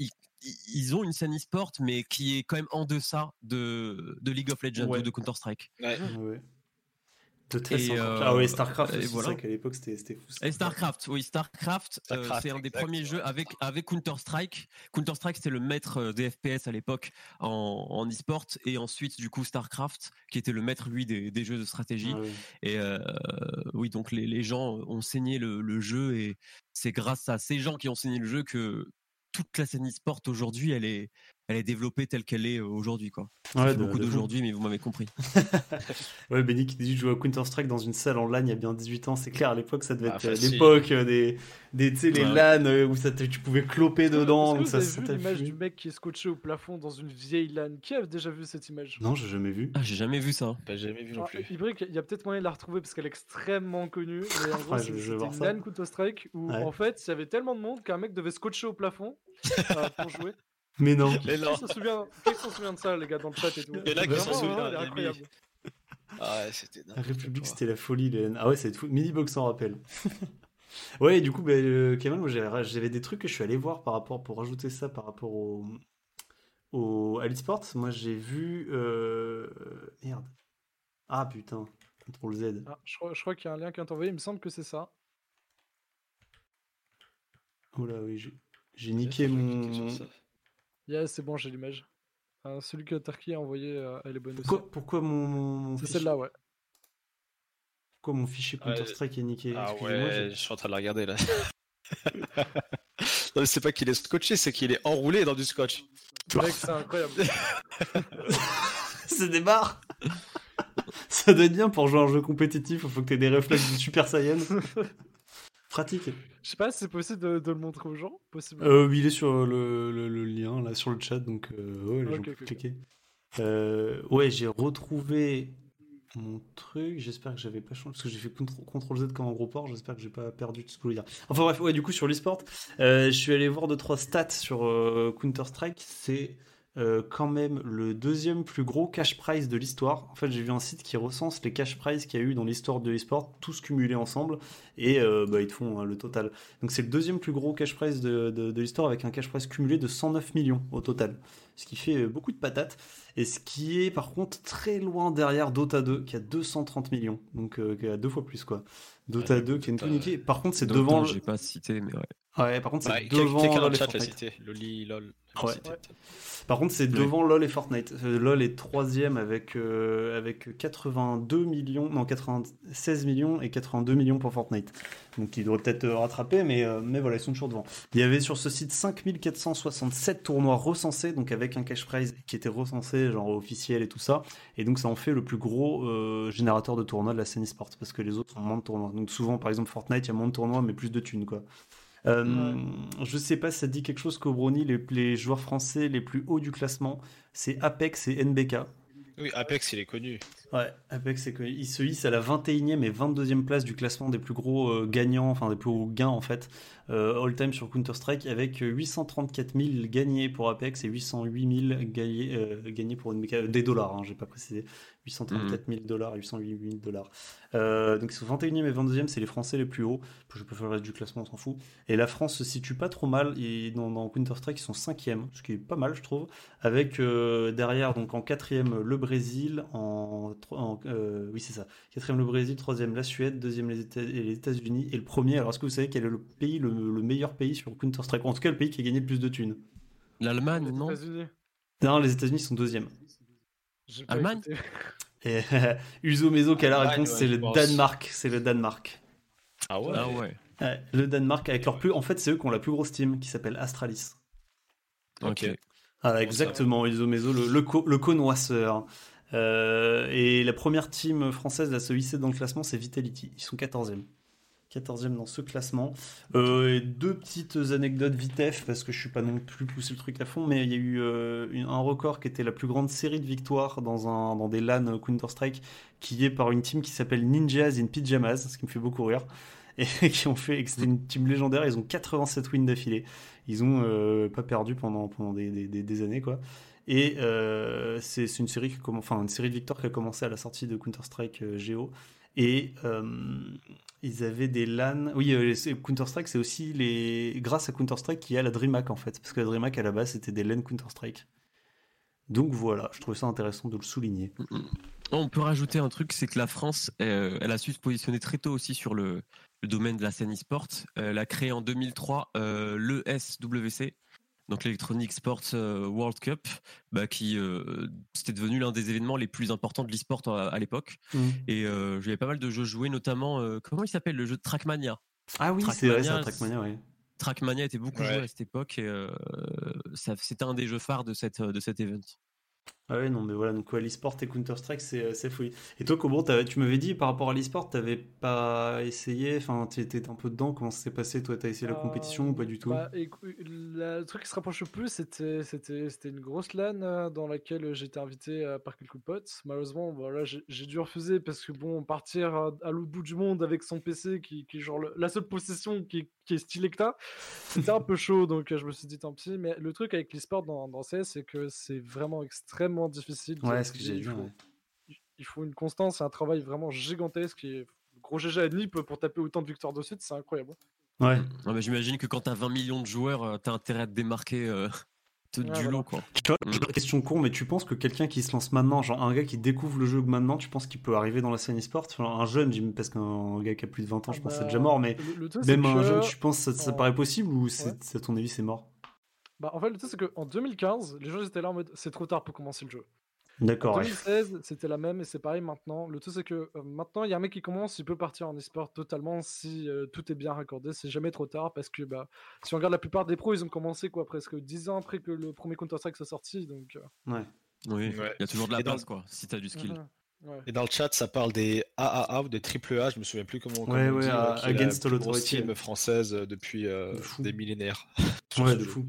ils, ont une scène e-sport, mais qui est quand même en deçà de, de League of Legends Ouais. ou de Counter-Strike. Ouais. Ouais. De Et, euh, ah StarCraft c'est voilà. vrai qu'à l'époque c'était c'était fou. Et StarCraft, oui, StarCraft, euh, c'est un des premiers ouais. jeux avec, avec Counter-Strike. Counter-Strike, c'était le maître euh, des FPS à l'époque en, en e-sport. Et ensuite, du coup, StarCraft, qui était le maître, lui, des, des jeux de stratégie. Ah. Et euh, oui, donc les, les gens ont saigné le, le jeu et c'est grâce à ces gens qui ont saigné le jeu que toute la scène e-sport aujourd'hui, elle est, elle est développée telle qu'elle est aujourd'hui, quoi. Ouais, C'est de- beaucoup d'aujourd'hui, mais vous m'avez compris. Ouais, Benny qui dit jouer à Counter-Strike dans une salle en LAN il y a bien 18 ans, c'est clair, à l'époque ça devait Ah, être euh, facile. l'époque euh, des, des, tu sais, les. LAN euh, où ça te- tu pouvais cloper dedans. Vous ça avez vu l'image du mec qui est scotché au plafond dans une vieille LAN? Qui a déjà vu cette image? Non, j'ai jamais vu. Ah, j'ai jamais vu ça. Bah, j'ai jamais vu non Ah, plus. Ibrick, il y a peut-être moyen de la retrouver parce qu'elle est extrêmement connue. Mais en gros, Ouais, c'était une. LAN Counter-Strike où Ouais. en fait il y avait tellement de monde qu'un mec devait scotcher au plafond euh, pour jouer. Mais non. Mais non. Qui s'en souvient, qui s'en souvient de ça, les gars, dans le chat et tout Il y en a qui s'en souviennent, incroyable. Ah ouais, c'était La République, c'était la folie. Les... Ah ouais, c'est fou. Minibox en rappelle. ouais, du coup, bah, euh, moi j'avais des trucs que je suis allé voir par rapport, pour rajouter ça par rapport au, au à l'e-sport. Moi j'ai vu. euh, Merde. Ah putain. Ctrl Z. Ah, je crois, je crois qu'il y a un lien qui est envoyé, il me semble que c'est ça. Oh là, oui, j'ai- niqué mon. Yeah, c'est bon, j'ai l'image. Euh, celui que Tarki a envoyé, euh, elle est bonne aussi. Pourquoi, pourquoi mon, mon, mon C'est fichier, celle-là, ouais. pourquoi mon fichier Ouais. Counter-Strike est niqué? Ah Excusez-moi, ouais, je suis en train de la regarder là. non, mais c'est pas qu'il est scotché, c'est qu'il est enroulé dans du scotch. Mec, c'est incroyable. Ça démarre Ça doit être bien pour jouer à un jeu compétitif, il faut que tu aies des réflexes de Super Saiyan. Pratique. Je sais pas si c'est possible de, de le montrer aux gens. Possible. Euh, oui, il est sur le, le- le lien, là, sur le chat, donc euh, ouais, les gens peuvent cliquer. Euh, ouais, j'ai retrouvé mon truc, j'espère que j'avais pas changé, parce que j'ai fait CTRL Z comme un gros port, j'espère que j'ai pas perdu tout ce que je voulais dire. Enfin bref, ouais, du coup, sur l'esport, euh, je suis allé voir 2-3 stats sur euh, Counter-Strike, c'est euh, quand même le deuxième plus gros cash prize de l'histoire. En fait, j'ai vu un site qui recense les cash prizes qu'il y a eu dans l'histoire de l'esport, tous cumulés ensemble, et euh, bah, ils te font hein, le total. Donc c'est le deuxième plus gros cash prize de, de- de l'histoire avec un cash prize cumulé de 109 millions au total. Ce qui fait euh, beaucoup de patates. Et ce qui est par contre très loin derrière Dota 2 qui a 230 millions. Donc euh, qui a deux fois plus quoi. Dota Ouais, 2 qui est une. Par contre c'est devant... J'ai pas cité, mais ouais. Ouais, par contre c'est quel- devant quelqu'un dans le et chat l'a Fortnite. cité. Loli, lol. Ouais. Cité. Par contre, c'est devant LoL et Fortnite. Euh, LoL est troisième avec, euh, avec 82 millions, non 96 millions et 82 millions pour Fortnite. Donc ils devraient peut-être euh, rattraper, mais, euh, mais voilà, ils sont toujours devant. Il y avait sur ce site 5467 tournois recensés, donc avec un cash prize qui était recensé, genre officiel et tout ça. Et donc ça en fait le plus gros euh, générateur de tournois de la scène e-sport, parce que les autres ont moins de tournois. Donc souvent, par exemple, Fortnite, il y a moins de tournois, mais plus de thunes, quoi. Euh, Je sais pas si ça te dit quelque chose qu'au Brony, les, les joueurs français les plus hauts du classement, c'est Apex et NBK. Oui, Apex, il est connu. Ouais, Apex, c'est que il se hisse à la 21e et 22e place du classement des plus gros euh, gagnants, enfin des plus gros gains en fait, euh, all-time sur Counter-Strike, avec 834 000 gagnés pour Apex et 808 000 gagnés, euh, gagnés pour NBK, euh, des dollars, hein, j'ai pas précisé, 834 000 mhm. dollars euh, et 808 000 dollars. Donc ils sont 21e et 22e, c'est les Français les plus hauts. Je peux faire le reste du classement, on s'en fout. Et la France se situe pas trop mal. Dans, dans Counter-Strike, ils sont 5e, ce qui est pas mal, je trouve. Avec euh, derrière, donc en 4e, le Brésil. En, euh, oui, c'est ça. 4e, le Brésil. 3e, la Suède. 2e, les, États-Unis. Et le premier, alors est-ce que vous savez quel est le pays, le, meilleur pays sur Counter-Strike? En tout cas, le pays qui a gagné le plus de thunes? L'Allemagne, non? Non, les États-Unis sont 2e. Allemagne. Et Uso Meso qui a la réponse, ouais, c'est le pense. Danemark, c'est le Danemark. Ah ouais. Ah ouais. Ouais, le Danemark avec leur plus, en fait c'est eux qui ont la plus grosse team qui s'appelle Astralis. Ok. Ah, exactement, Iso Meso, le, le, co- le connoisseur. Euh, et la première team française à se hisser dans le classement, c'est Vitality. Ils sont 14e. 14e dans ce classement. Euh, deux petites anecdotes vitef, parce que je suis pas non plus poussé le truc à fond, mais il y a eu euh, un record qui était la plus grande série de victoires dans, des LAN Counter-Strike, qui est par une team qui s'appelle Ninjas in Pyjamas, ce qui me fait beaucoup rire. Et qui ont fait, c'était une team légendaire, ils ont 87 wins d'affilée. Ils ont euh, pas perdu pendant, des, années, quoi. Et euh, c'est une série qui enfin une série de victoires qui a commencé à la sortie de Counter Strike euh, Geo. Et ils avaient des LAN. Oui, euh, c'est- Counter Strike, c'est aussi les grâce à Counter Strike qu'il y a la DreamHack en fait, parce que la DreamHack à la base c'était des LAN Counter Strike. Donc voilà, je trouvais ça intéressant de le souligner. On peut rajouter un truc, c'est que la France, euh, elle a su se positionner très tôt aussi sur le, le domaine de la scène e-sport. Euh, elle a créé en 2003 euh, l'ESWC, donc l'Electronic Sports euh, World Cup, bah, qui euh, c'était devenu l'un des événements les plus importants de l'e-sport à, à l'époque. Et euh, j'avais pas mal de jeux joués, notamment, euh, comment il s'appelle le jeu de Trackmania? Ah oui, c'est vrai, c'est un Trackmania, Trackmania, oui. Trackmania était beaucoup Ouais. joué à cette époque et euh, ça- c'était un des jeux phares de, cette, de cet event. Ah ouais, non, mais voilà, donc ouais, l'e-sport et Counter-Strike, c'est euh, c'est folie. Et toi, t'avais- tu m'avais dit par rapport à l'e-sport, t'avais pas essayé, enfin, tu étais un peu dedans, comment ça s'est passé Toi, t'as essayé la compétition ou pas du tout? Bah, écou- la- le truc qui se rapproche le plus, c'était c'était c'était une grosse LAN euh, dans laquelle j'étais invité euh, par quelques potes. Malheureusement, voilà, j'ai j'ai dû refuser parce que bon, partir à, à l'autre bout du monde avec son PC qui, qui est genre le- la seule possession qui, est- qui est stylée que t'as, c'était un peu chaud. Donc euh, je me suis dit tant pis. Mais le truc avec l'e-sport dans, dans CS, c'est que c'est vraiment extrêmement difficile. Ouais, ce que j'ai Il vu, faut- ouais. il faut une constance et un travail vraiment gigantesque. Et gros GG à Nip pour taper autant de victoires de suite, c'est incroyable. Ouais. Non, mais J'imagine que quand t'as 20 millions de joueurs, euh, t'as intérêt à te démarquer euh, Ouais, du voilà. lot. Quoi. Tu vois, question con, mais tu penses que quelqu'un qui se lance maintenant, genre un gars qui découvre le jeu maintenant, tu penses qu'il peut arriver dans la scène e-sport? Enfin, Un jeune, parce qu'un gars qui a plus de 20 ans, je Ah pense que c'est bah, déjà mort, mais le- le même un que- jeune, tu penses que ça, ça en- paraît possible ou c'est, Ouais. c'est- à ton avis c'est mort? Bah, en fait, le truc, c'est qu'en 2015, les gens étaient là en mode c'est trop tard pour commencer le jeu. D'accord, ouais. 2016, c'était la même et c'est pareil maintenant. Le truc, c'est que euh, maintenant, il y a un mec qui commence, il peut partir en e-sport totalement si euh, tout est bien raccordé. C'est jamais trop tard parce que bah, si on regarde la plupart des pros, ils ont commencé quoi, presque 10 ans après que le premier Counter-Strike soit sorti. Donc, euh, ouais. Oui, il Ouais. y a toujours de la Et dans- place, quoi, si t'as du skill. mhm, ouais. Et dans le chat, ça parle des AAA ou des AAA, je me souviens plus comment, comment Ouais, on ouais, dit, Against All team française depuis euh, De des millénaires. Ouais, de jeu. fou.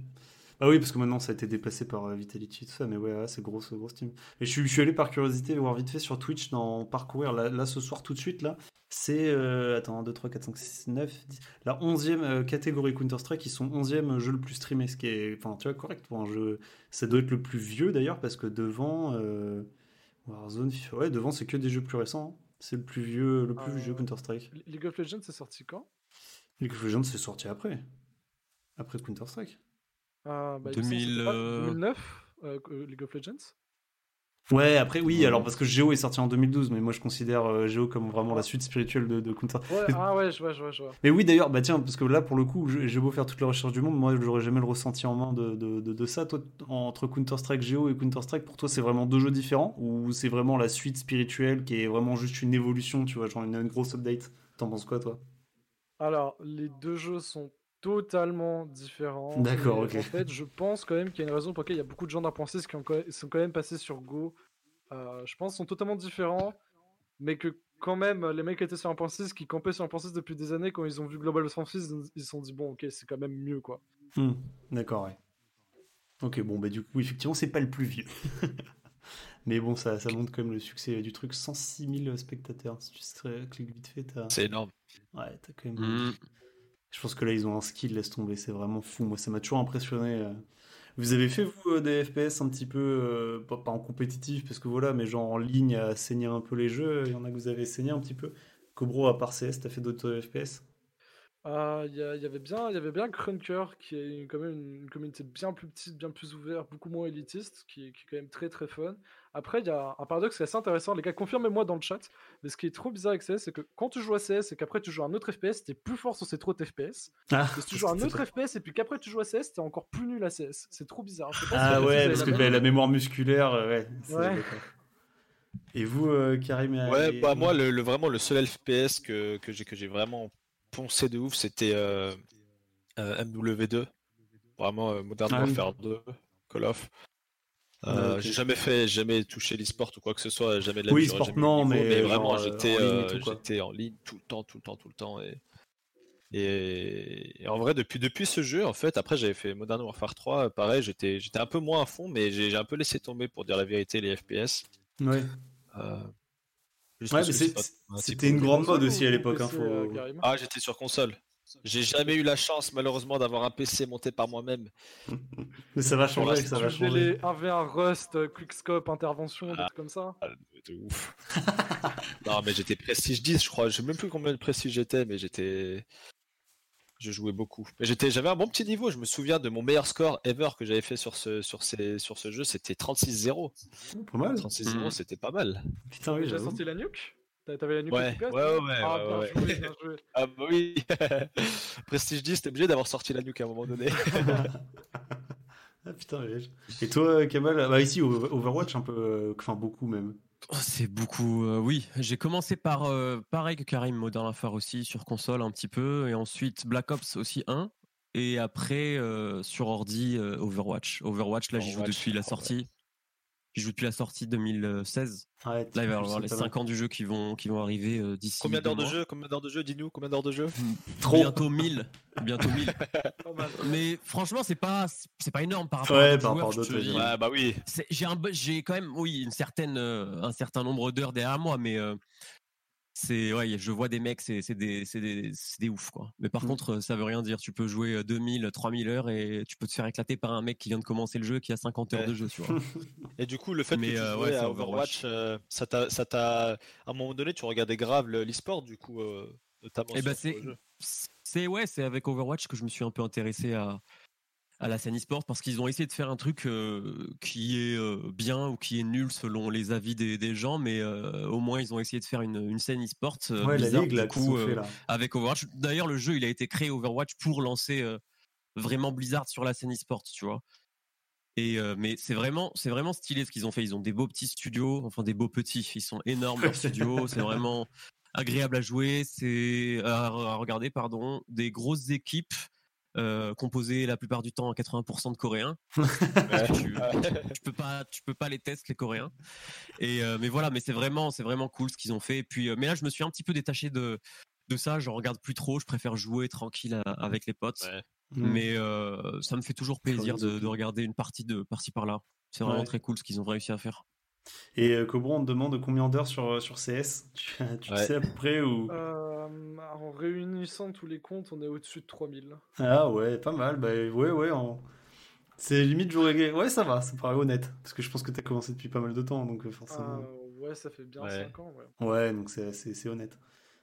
Bah oui, parce que maintenant ça a été déplacé par euh, Vitality et tout ça, mais ouais, c'est grosse, grosse team. Et je suis, je suis allé par curiosité voir vite fait sur Twitch, dans parcourir là, là, ce soir tout de suite là. C'est, euh, attends, 1, 2, 3, 4, 5, 6, 9, 10. La 11e euh, catégorie Counter-Strike, ils sont 11e jeu le plus streamé, ce qui est, enfin, tu vois, correct pour un jeu. Ça doit être le plus vieux d'ailleurs, parce que devant, euh, Warzone, FIFA, ouais, devant c'est que des jeux plus récents. hein. C'est le plus vieux, le plus vieux Counter-Strike. League of Legends, c'est sorti quand? League of Legends, c'est sorti après. Après Counter-Strike. Ah, bah, il me semble que c'était 2000, pas euh, 2009, euh, League of Legends Ouais, après, oui, Ouais. alors parce que Géo est sorti en 2012, mais moi je considère euh, Géo comme vraiment la suite spirituelle de, de Counter. Ouais, ah ouais, je vois, je vois, je vois. Mais oui, d'ailleurs, bah tiens, parce que là, pour le coup, je- j'ai beau faire toute la recherche du monde, moi j'aurais jamais le ressenti en main de, de, de- de ça. Toi, entre Counter-Strike Géo et Counter-Strike, pour toi, c'est vraiment deux jeux différents ou c'est vraiment la suite spirituelle qui est vraiment juste une évolution, tu vois, genre une, une grosse update? T'en penses quoi, toi? Alors, les deux jeux sont totalement différents. D'accord, ok. En fait, je pense quand même qu'il y a une raison pour laquelle il y a beaucoup de gens d'Impensis qui ont sont quand même passés sur Go. Euh, je pense sont totalement différents, mais que quand même, les mecs qui étaient sur Impensis, qui campaient sur Impensis depuis des années, quand ils ont vu Global Offensive, ils ils se sont dit, bon, ok, c'est quand même mieux, quoi. Hmm, D'accord, ouais. Ok, bon, bah du coup, effectivement, c'est pas le plus vieux. Mais bon, ça, ça montre quand même le succès du truc. 106 000 spectateurs. Si tu serais- cliques vite fait, t'as. C'est énorme. Ouais, t'as quand même. Mm. Je pense que là, ils ont un skill, laisse tomber. C'est vraiment fou. Moi, ça m'a toujours impressionné. euh. Vous avez fait, vous, euh, des FPS un petit peu. euh, pas, en compétitif, parce que voilà, mais genre en ligne à saigner un peu les jeux. Il y en a que vous avez saigné un petit peu. Cobro, à part CS, t'as fait d'autres FPS Ah, Il y, avait bien, il y avait bien Crunker, qui est une- quand même une, une communauté bien plus petite, bien plus ouverte, beaucoup moins élitiste, qui, est- qui est quand même très très fun. Après, il y a un paradoxe qui est assez intéressant. Les gars, confirmez-moi dans le chat. Mais ce qui est trop bizarre avec CS, c'est que quand tu joues à CS et qu'après tu joues à un autre FPS, t'es plus fort sur ces trop de FPS. Ah, Et si tu joues à un autre FPS et puis qu'après tu joues à CS, t'es encore plus nul à CS. C'est trop bizarre. Je sais pas si Ah ouais, parce la que bah, la mémoire musculaire, euh, ouais. Et vous, euh, Karim et- Ouais, et- bah moi, le, le- vraiment, le seul FPS que, que j'ai que j'ai vraiment poncé de ouf, c'était euh, euh, MW2. Vraiment, euh, Modern Ah oui. Warfare 2, Call of. Ok. J'ai jamais fait, jamais touché l'e-sport ou quoi que ce soit, jamais de la Oui, sport, non, mais vraiment, j'étais en en ligne tout le temps, tout le temps, tout le temps. Et, et, et en vrai, depuis, depuis ce jeu, en fait, après j'avais fait Modern Warfare 3, pareil, j'étais un peu moins à fond, mais j'ai j'ai un peu laissé tomber pour dire la vérité les FPS. Ouais. Ouais, c'était une grande mode aussi à l'époque. hein, faut- euh, Ah, j'étais sur console. J'ai jamais eu la chance, malheureusement, d'avoir un PC monté par moi-même. Mais ça va changer, ça va changer. les 1v1 Rust, euh, Quickscope, intervention, des Ah. trucs comme ça. Ah, de ouf. non, mais j'étais prestige 10, je crois. Je sais même plus combien de prestige j'étais, mais j'étais. Je jouais beaucoup. J'étais, j'avais un bon petit niveau. Je me souviens de mon meilleur score ever que j'avais fait sur ce, sur ces, sur ce jeu. C'était 36-0. Pas mal. 36-0, Mhm. c'était pas mal. Putain, oui, J'ai j'avoue. sorti la nuke T'a- T'avais la nuke Ouais, efficace, ouais, toi ouais, Ah, ouais, bien ouais. joué, bien joué. Ah, bah oui. prestige 10, t'es obligé d'avoir sorti la nuque à un moment donné. Ah putain, ouais. Et toi, Kamal? Bah ici, Over- Overwatch, un peu. euh, Enfin, beaucoup même. Oh, c'est beaucoup, euh, oui. J'ai commencé par, euh, pareil que Karim, Modern Warfare aussi, sur console un petit peu, et ensuite Black Ops aussi 1. Et après, euh, sur ordi, Overwatch. Overwatch, là, j'y joue depuis la sortie. J'y joue depuis la sortie 2016. Ouais, Là, il va y avoir les pas 5 ans du jeu qui vont, qui vont arriver euh, d'ici. Combien d'heures de jeu Combien d'heures de jeu Dis-nous, combien d'heures de jeu Trop. Bientôt 1000. Bientôt 1000. Pas mal. Mais franchement, c'est pas, c'est pas énorme par rapport Ouais, à d'autres par joueurs, rapport à je te d'autres, dis. ouais. Bah oui. J'ai un, j'ai quand même, oui, une certaine, euh, un certain nombre d'heures derrière moi, mais euh, c'est, ouais, je vois des mecs, c'est, c'est des, c'est des, c'est des ouf, quoi. Mais par Mm. contre, ça veut rien dire. Tu peux jouer euh, 2000, 3000 heures et tu peux te faire éclater par un mec qui vient de commencer le jeu, qui a 50 heures de jeu, tu vois. Et du coup, le fait Mais, que tu euh, jouais ouais, à Overwatch. Euh, ça t'a, ça t'a, à un moment donné, tu regardais grave le- l'e-sport, du coup, euh, notamment Eh sur, ben, sur c'est-. C'est ouais, c'est avec Overwatch que je me suis un peu intéressé à, à la scène e-sport parce qu'ils ont essayé de faire un truc euh, qui est euh, bien ou qui est nul selon les avis des, des gens, mais euh, au moins ils ont essayé de faire une, une scène e-sport la ligue là, qu'ils coup, ont fait là. avec Overwatch. D'ailleurs, le jeu il a été créé Overwatch pour lancer vraiment Blizzard sur la scène e-sport, tu vois. Et mais c'est vraiment c'est vraiment stylé ce qu'ils ont fait. Ils ont des beaux petits studios, enfin des beaux petits. Ils sont énormes leurs studios. C'est vraiment agréable à jouer. C'est à, à regarder pardon. Des grosses équipes euh, composées la plupart du temps à 80% de Coréens. Ouais. tu, tu peux pas tu peux pas les tester les Coréens. Et euh, mais voilà, mais c'est vraiment c'est vraiment cool ce qu'ils ont fait. Et puis euh, mais là je me suis un petit peu détaché de de ça. Je regarde plus trop. Je préfère jouer tranquille à- avec les potes. Ouais. Mm. Mais euh, ça me fait toujours plaisir de, de regarder une partie de par-ci par-là. C'est vraiment Ouais. très cool ce qu'ils ont réussi à faire. Et euh, Cobra, on te demande combien d'heures sur, sur CS Tu, tu Ouais. sais à peu près ou... Euh, en réunissant tous les comptes, on est au-dessus de 3000. Ah ouais, pas mal. Bah ouais, ouais. en- C'est limite j'aurais... Ouais, ça va, ça paraît honnête. Parce que je pense que t'as commencé depuis pas mal de temps, donc euh, forcément... Euh, ouais, ça fait bien Ouais. 5 ans. Ouais. Ouais, donc c'est c'est- c'est honnête.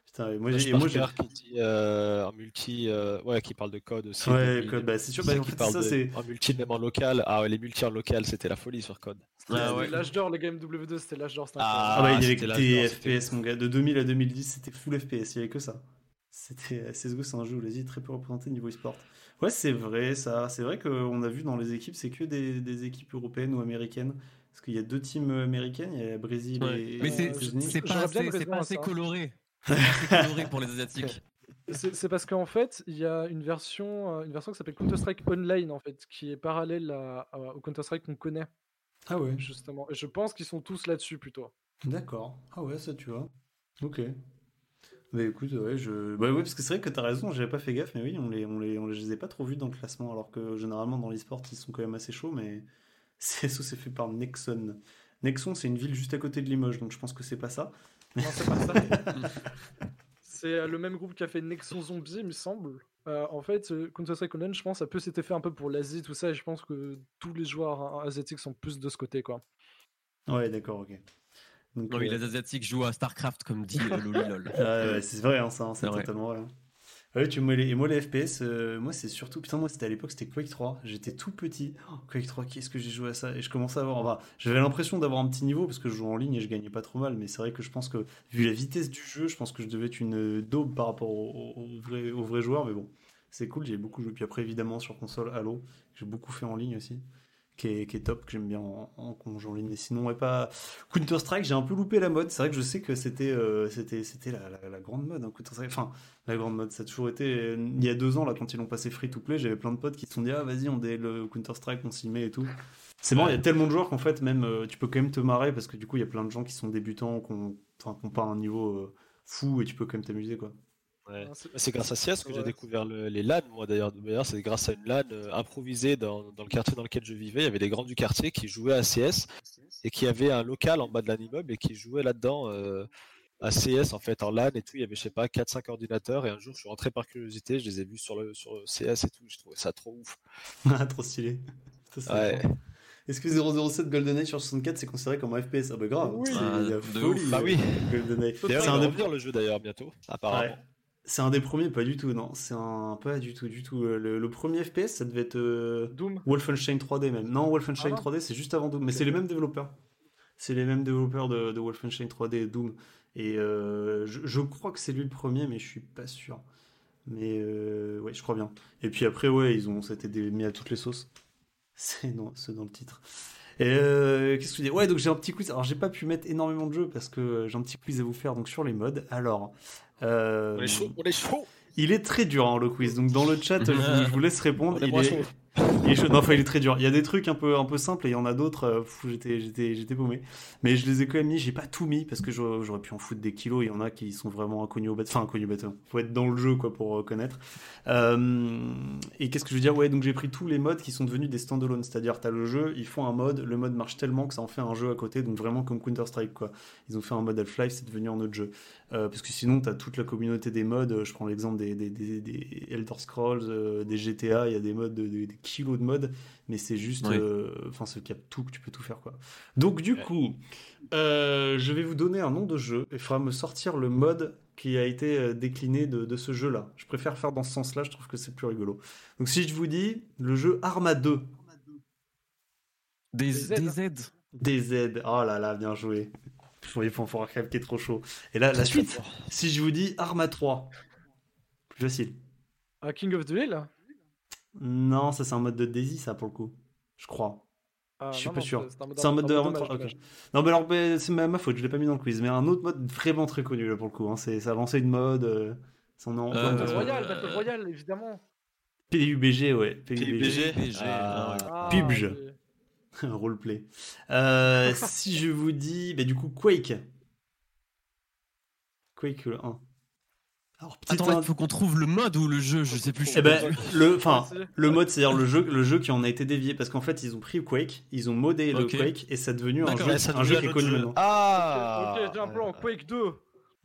Putain, moi j'ai... moi, qui dit euh, en multi, euh, ouais, qui parle de code aussi. Ouais, 2000, code, bah, c'est sûr, bah, en fait, parle ça, de- En multi, même en local. Ah ouais, les multi en local, c'était la folie sur code. Ah ouais. L'âge d'or, les games W2, c'était l'âge d'or. Ah, Ah bah, il y avait que des FPS, mon gars. De 2000 à 2010, c'était full FPS, il y avait que ça. C'était euh, CSGO, c'est un jeu où l'Asie est très peu représenté niveau e-sport. Ouais, c'est vrai, ça. C'est vrai qu'on a vu dans les équipes, c'est que des, des équipes européennes ou américaines. Parce qu'il y a deux teams américaines, il y a Brésil Ouais. et Mais c'est pas assez, pas coloré. C'est pour les asiatiques. C'est parce qu'en fait, il y a une version, euh, une version qui s'appelle Counter-Strike Online, en fait, qui est parallèle à- à- au Counter-Strike qu'on connaît, Ah ouais, justement. Et je pense qu'ils sont tous là-dessus, plutôt. d'accord. Ah ouais, ça tu vois. Ok. Bah écoute, ouais, je... Bah ouais, parce que c'est vrai que t'as raison, j'avais pas fait gaffe, mais oui, on les, on les, on les ai pas trop vus dans le classement, alors que généralement dans l'e-sport, ils sont quand même assez chauds, mais CSO c'est fait par Nexon. Nexon, c'est une ville juste à côté de Limoges, donc je pense que c'est pas ça. Non, c'est pas ça. c'est euh, le même groupe qui a fait Nexon Zombie, il me semble. Euh, en fait, euh, Counter-Strike Online, je pense, ça peut s'était fait un peu pour l'Asie, tout ça, et je pense que tous les joueurs hein, asiatiques sont plus de ce côté, quoi. Ouais, d'accord, ok. Donc, Non, oui, euh, les asiatiques jouent à Starcraft comme dit euh, Loli Lol. Ah ouais, c'est vrai, hein, ça, hein, c'est totalement vrai. Ouais, tu les, et moi les FPS, euh, moi c'est surtout, putain moi c'était à l'époque c'était Quake 3, j'étais tout petit, Oh, Quake 3, qu'est-ce que j'ai joué à ça? Et je commençais à avoir, enfin j'avais l'impression d'avoir un petit niveau parce que je jouais en ligne et je gagnais pas trop mal, mais c'est vrai que je pense que vu la vitesse du jeu, je pense que je devais être une euh, daube par rapport aux au, vrais, aux vrais joueurs, mais bon c'est cool, j'ai beaucoup joué, puis après évidemment sur console Halo, j'ai beaucoup fait en ligne aussi. Qui est, qui est top, que j'aime bien en, en, en ligne. Mais sinon, ouais, pas. Counter-Strike, j'ai un peu loupé la mode. C'est vrai que je sais que c'était euh, c'était c'était la, la, la grande mode, hein, Counter-Strike. Enfin, la grande mode, ça a toujours été. Il y a deux ans, là, quand ils l'ont passé free to play, j'avais plein de potes qui se sont dit Ah, vas-y, on dé le Counter-Strike, on s'y met et tout. C'est marrant, il y a tellement de joueurs qu'en fait, même, euh, tu peux quand même te marrer parce que du coup, il y a plein de gens qui sont débutants, qui ont enfin, qui ont pas un niveau euh, fou et tu peux quand même t'amuser, quoi. Ouais. Hein, c'est- grâce à CS que j'ai découvert le- les LAN, moi d'ailleurs. D'ailleurs, c'est grâce à une LAN euh, improvisée dans, dans le quartier dans lequel je vivais. Il y avait des grands du quartier qui jouaient à CS et qui avaient un local en bas de l'immeuble et qui jouaient là-dedans euh, à CS en fait, en LAN et tout. Il y avait, je sais pas, 4-5 ordinateurs et un jour je suis rentré par curiosité, je les ai vus sur le sur le CS et tout. Je trouvais ça trop ouf. Trop stylé. Ouais. Est-ce que 007 GoldenEye sur 64 c'est considéré comme un FPS Ah bah grave, Oui. c'est Ah, de folie. Bah oui. GoldenEye. D'ailleurs, C'est il un revenir le jeu d'ailleurs bientôt, apparemment. Ouais. C'est un des premiers, pas du tout, non. C'est un. Pas du tout, du tout. Euh, Le, le premier FPS, ça devait être euh, Doom. Wolfenstein 3D même. Non, Wolfenstein Ah non 3D, c'est juste avant Doom. Mais c'est les mêmes développeurs. C'est les mêmes développeurs de, de Wolfenstein 3D et Doom. Et euh, je, je crois que c'est lui le premier, mais je suis pas sûr. Mais euh, ouais, je crois bien. Et puis après, ouais, ils ont c'était des- mis à toutes les sauces. C'est dans, dans le titre. Et euh, qu'est-ce que je dis Ouais, donc j'ai un petit quiz. Alors j'ai pas pu mettre énormément de jeux parce que j'ai un petit quiz à vous faire donc sur les modes. Alors, euh, On est chaud, on est chaud. Il est très dur hein, le quiz, donc dans le chat, je, vous- je vous laisse répondre. Il est. il est il est très dur. Il y a des trucs un peu, un peu simples et il y en a d'autres. euh, j'étais, paumé. Mais je les ai quand même mis. J'ai pas tout mis parce que j'aurais, pu en foutre des kilos. Il y en a qui sont vraiment inconnus au bâtiment. Enfin, inconnus au. Faut être dans le jeu quoi pour euh, connaître. Euh, et qu'est-ce que je veux dire? Ouais, donc j'ai pris tous les modes qui sont devenus des standalone. C'est-à-dire, t'as le jeu, ils font un mode. Le mode marche tellement que ça en fait un jeu à côté. Donc vraiment comme Counter Strike quoi. Ils ont fait un mode Half-Life, c'est devenu un autre jeu. Parce que sinon, tu as toute la communauté des modes. Je prends l'exemple des, des, Elder Scrolls, des GTA. Il y a des modes, de- de- des kilos de modes, mais c'est juste. Oui. euh, Enfin, ce qu'il y a tout, que tu peux tout faire. quoi. Donc, du Ouais. coup, euh, je vais vous donner un nom de jeu et il faudra me sortir le mode qui a été euh, décliné de, de ce jeu-là. Je préfère faire dans ce sens-là, je trouve que c'est plus rigolo. Donc, si je vous dis le jeu Arma 2, Des, Des Z. des Z. DZ, oh là là, bien joué. Je voyais pour Warcraft qui est trop chaud. Et là, la suite, si je vous dis Arma 3, plus facile. Ah, King of the Hill Non, ça c'est un mode de Daisy, ça pour le coup. Je crois. Ah, Je suis non, pas non, sûr. C'est un mode, de dommage, Arma 3. dommage. ok. Non, mais alors, c'est ma, ma faute, je l'ai pas mis dans le quiz. Mais un autre mode vraiment très connu là pour le coup. hein. C'est, ça a lancé une mode. Euh, son nom. Euh, Battle Euh, Royale, Battle Royale, évidemment. PUBG, ouais. PUBG. PUBG, Ah, ouais. Ah, PUBG. Roleplay. Euh, si je vous dis, bah, du coup, Quake. Quake le 1. Alors, Attends, il ind- faut qu'on trouve le mode ou le jeu, je sais plus. je suis Eh ben, le, enfin, le mode, c'est-à-dire le jeu, le jeu qui en a été dévié, parce qu'en fait, ils ont pris Quake, ils ont modé le. Quake, et c'est devenu un jeu, ça un jeu qui est un connu maintenant. Ah Ok, j'ai un plan. Quake 2.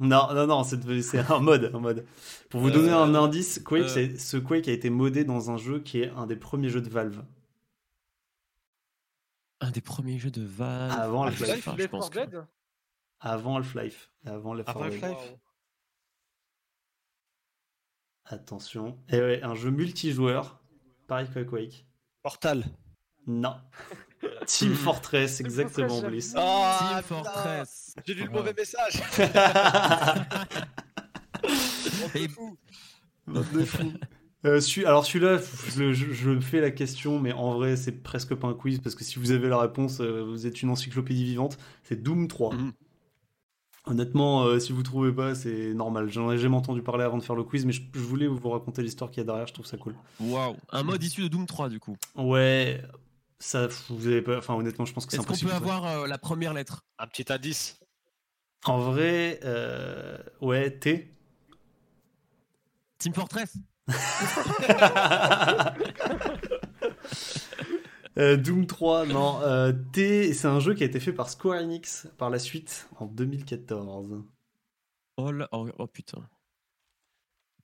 Non, non, non, c'est devenu- c'est un mode, un mode. Pour vous donner Euh, un indice, Quake, euh. c'est- ce Quake a été modé dans un jeu qui est un des premiers jeux de Valve. Un des premiers jeux de Valve. Avant Ah, Half-Life. je pense 4 que- Dead Avant Half-Life. Avant Left 4 Avant Dead. Half-Life. Attention. Et ouais, un jeu multijoueur. Pareil que Quake. Portal. Non. Team Fortress, exactement, Bliss. j'avoue. Ah, Team Fortress. J'ai lu le mauvais message. Et- de fous. Euh, celui- alors celui-là, je, je- je fais la question, mais en vrai, c'est presque pas un quiz, parce que si vous avez la réponse, euh, vous êtes une encyclopédie vivante. C'est Doom 3. Mhm. Honnêtement, euh, si vous trouvez pas, c'est normal. J'en ai jamais entendu parler avant de faire le quiz, mais je, je voulais vous raconter l'histoire qu'il y a derrière, je trouve ça cool. Waouh. Un mode issu de Doom 3, du coup. Ouais, ça, vous avez pas... Enfin, honnêtement, je pense que c'est Est-ce qu'on impossible. peut avoir euh, la première lettre? Un petit indice. En vrai, euh, ouais, T. Team Fortress Euh, Doom 3, non. euh, T, c'est un jeu qui a été fait par Square Enix par la suite, en 2014. oh, là- oh, oh, putain.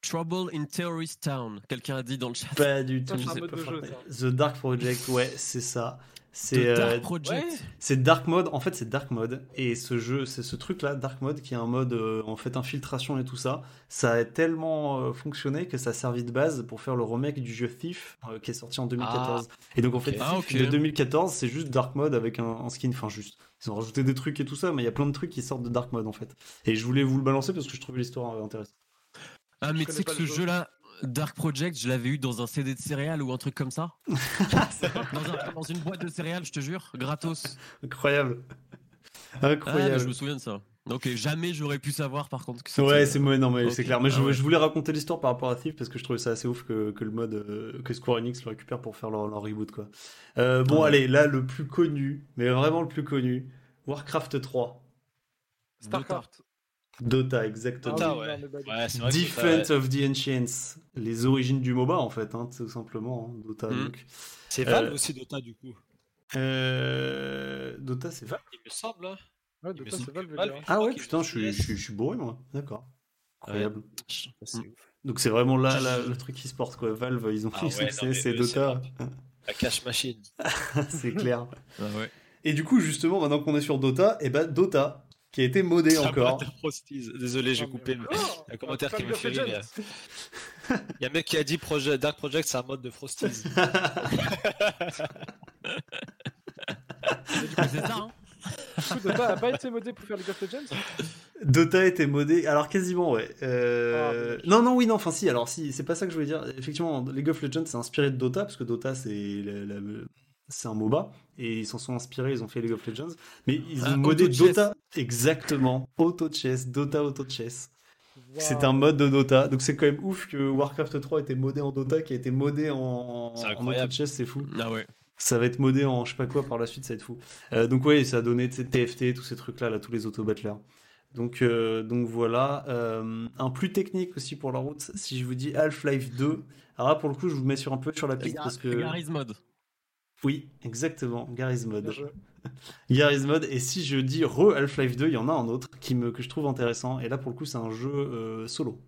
Trouble in Terrorist Town. Quelqu'un a dit dans le chat. Pas du tout. pas jeu. The Dark Project, ouais, c'est ça. C'est euh, Dark Project. ouais. c'est Dark Mode. En fait, c'est Dark Mode. Et ce jeu, c'est ce truc-là, Dark Mode, qui est un mode euh, en fait infiltration et tout ça. Ça a tellement euh, fonctionné que ça a servi de base pour faire le remake du jeu Thief euh, qui est sorti en 2014. et donc en fait. Ah, de 2014, c'est juste Dark Mode avec un, un skin. Enfin, juste. Ils ont rajouté des trucs et tout ça, mais il y a plein de trucs qui sortent de Dark Mode en fait. Et je voulais vous le balancer parce que je trouvais l'histoire intéressante. Ah, mais tu sais que ce jeu-là, Dark Project, je l'avais eu dans un CD de céréales ou un truc comme ça. dans, un- dans une boîte de céréales, je te jure, gratos. Incroyable. Ah, Incroyable. je me souviens de ça. Ok, jamais j'aurais pu savoir par contre que c'était- Ouais, c'est mauvais, non, mais c'est clair. Mais je, Ah ouais. je voulais raconter l'histoire par rapport à Thief parce que je trouvais ça assez ouf que, que le mode euh, que Square Enix le récupère pour faire leur, leur reboot quoi. Euh, bon, Ouais. allez, là le plus connu, mais vraiment le plus connu, Warcraft 3, Starcraft. Dota exactement. Dota, Ah oui, ouais. non, mais Ouais, c'est vrai que Defense Dota, ouais. of the Ancients, les origines du MOBA en fait, hein, tout simplement. hein, Dota donc. C'est Valve Euh, aussi Dota du coup. Euh, Dota c'est Valve. Il me semble. hein. Ouais, Dota, c'est Valve. Ah ouais, putain, je suis, je, suis, je suis bourré moi. D'accord. Incroyable. Mm. Donc c'est vraiment là, là, le truc qui se porte quoi. Valve, ils ont Ah c'est Dota, La cash machine. c'est clair. Ah ouais. Et du coup, justement, maintenant qu'on est sur Dota, et ben Dota, qui a été modé Ça encore. Désolé, j'ai mais- coupé. mais Oh, y a un commentaire qui me fait rire. Mais- Il y a un mec qui a dit Projet- Dark Project, c'est un mode de Frosties. Mais C'est ça, hein coup, Dota a pas été modé pour faire League of Legends Dota a été modé, alors quasiment, ouais. Euh, Ah, mais- Non, non, oui, non, enfin si, alors si, c'est pas ça que je voulais dire. Effectivement, League of Legends s'est inspiré de Dota, parce que Dota, c'est la- c'est un MOBA, et ils s'en sont inspirés, ils ont fait League of Legends. Mais ils ont Ah, modé Auto. Dota, exactement. Auto Chess, Dota Auto Chess. C'est un mode de Dota, donc c'est quand même ouf que Warcraft 3 ait été modé en Dota, qui a été modé en, en incroyable. chess, c'est fou. Ah ouais. Ça va être modé en je sais pas quoi par la suite, ça va être fou. Euh, donc ouais, ça a donné TFT, tous ces trucs-là, là, tous les auto-battlers. Donc, euh, donc voilà. Euh, un plus technique aussi pour la route, si je vous dis Half-Life 2. Alors là, pour le coup, je vous mets sur un peu sur la piste parce que... Garry's Mod. Oui, exactement, Garry's Mod. Garry's Mod, et si je dis re Half-Life 2, il y en a un autre qui me, que je trouve intéressant, et là pour le coup c'est un jeu euh, solo.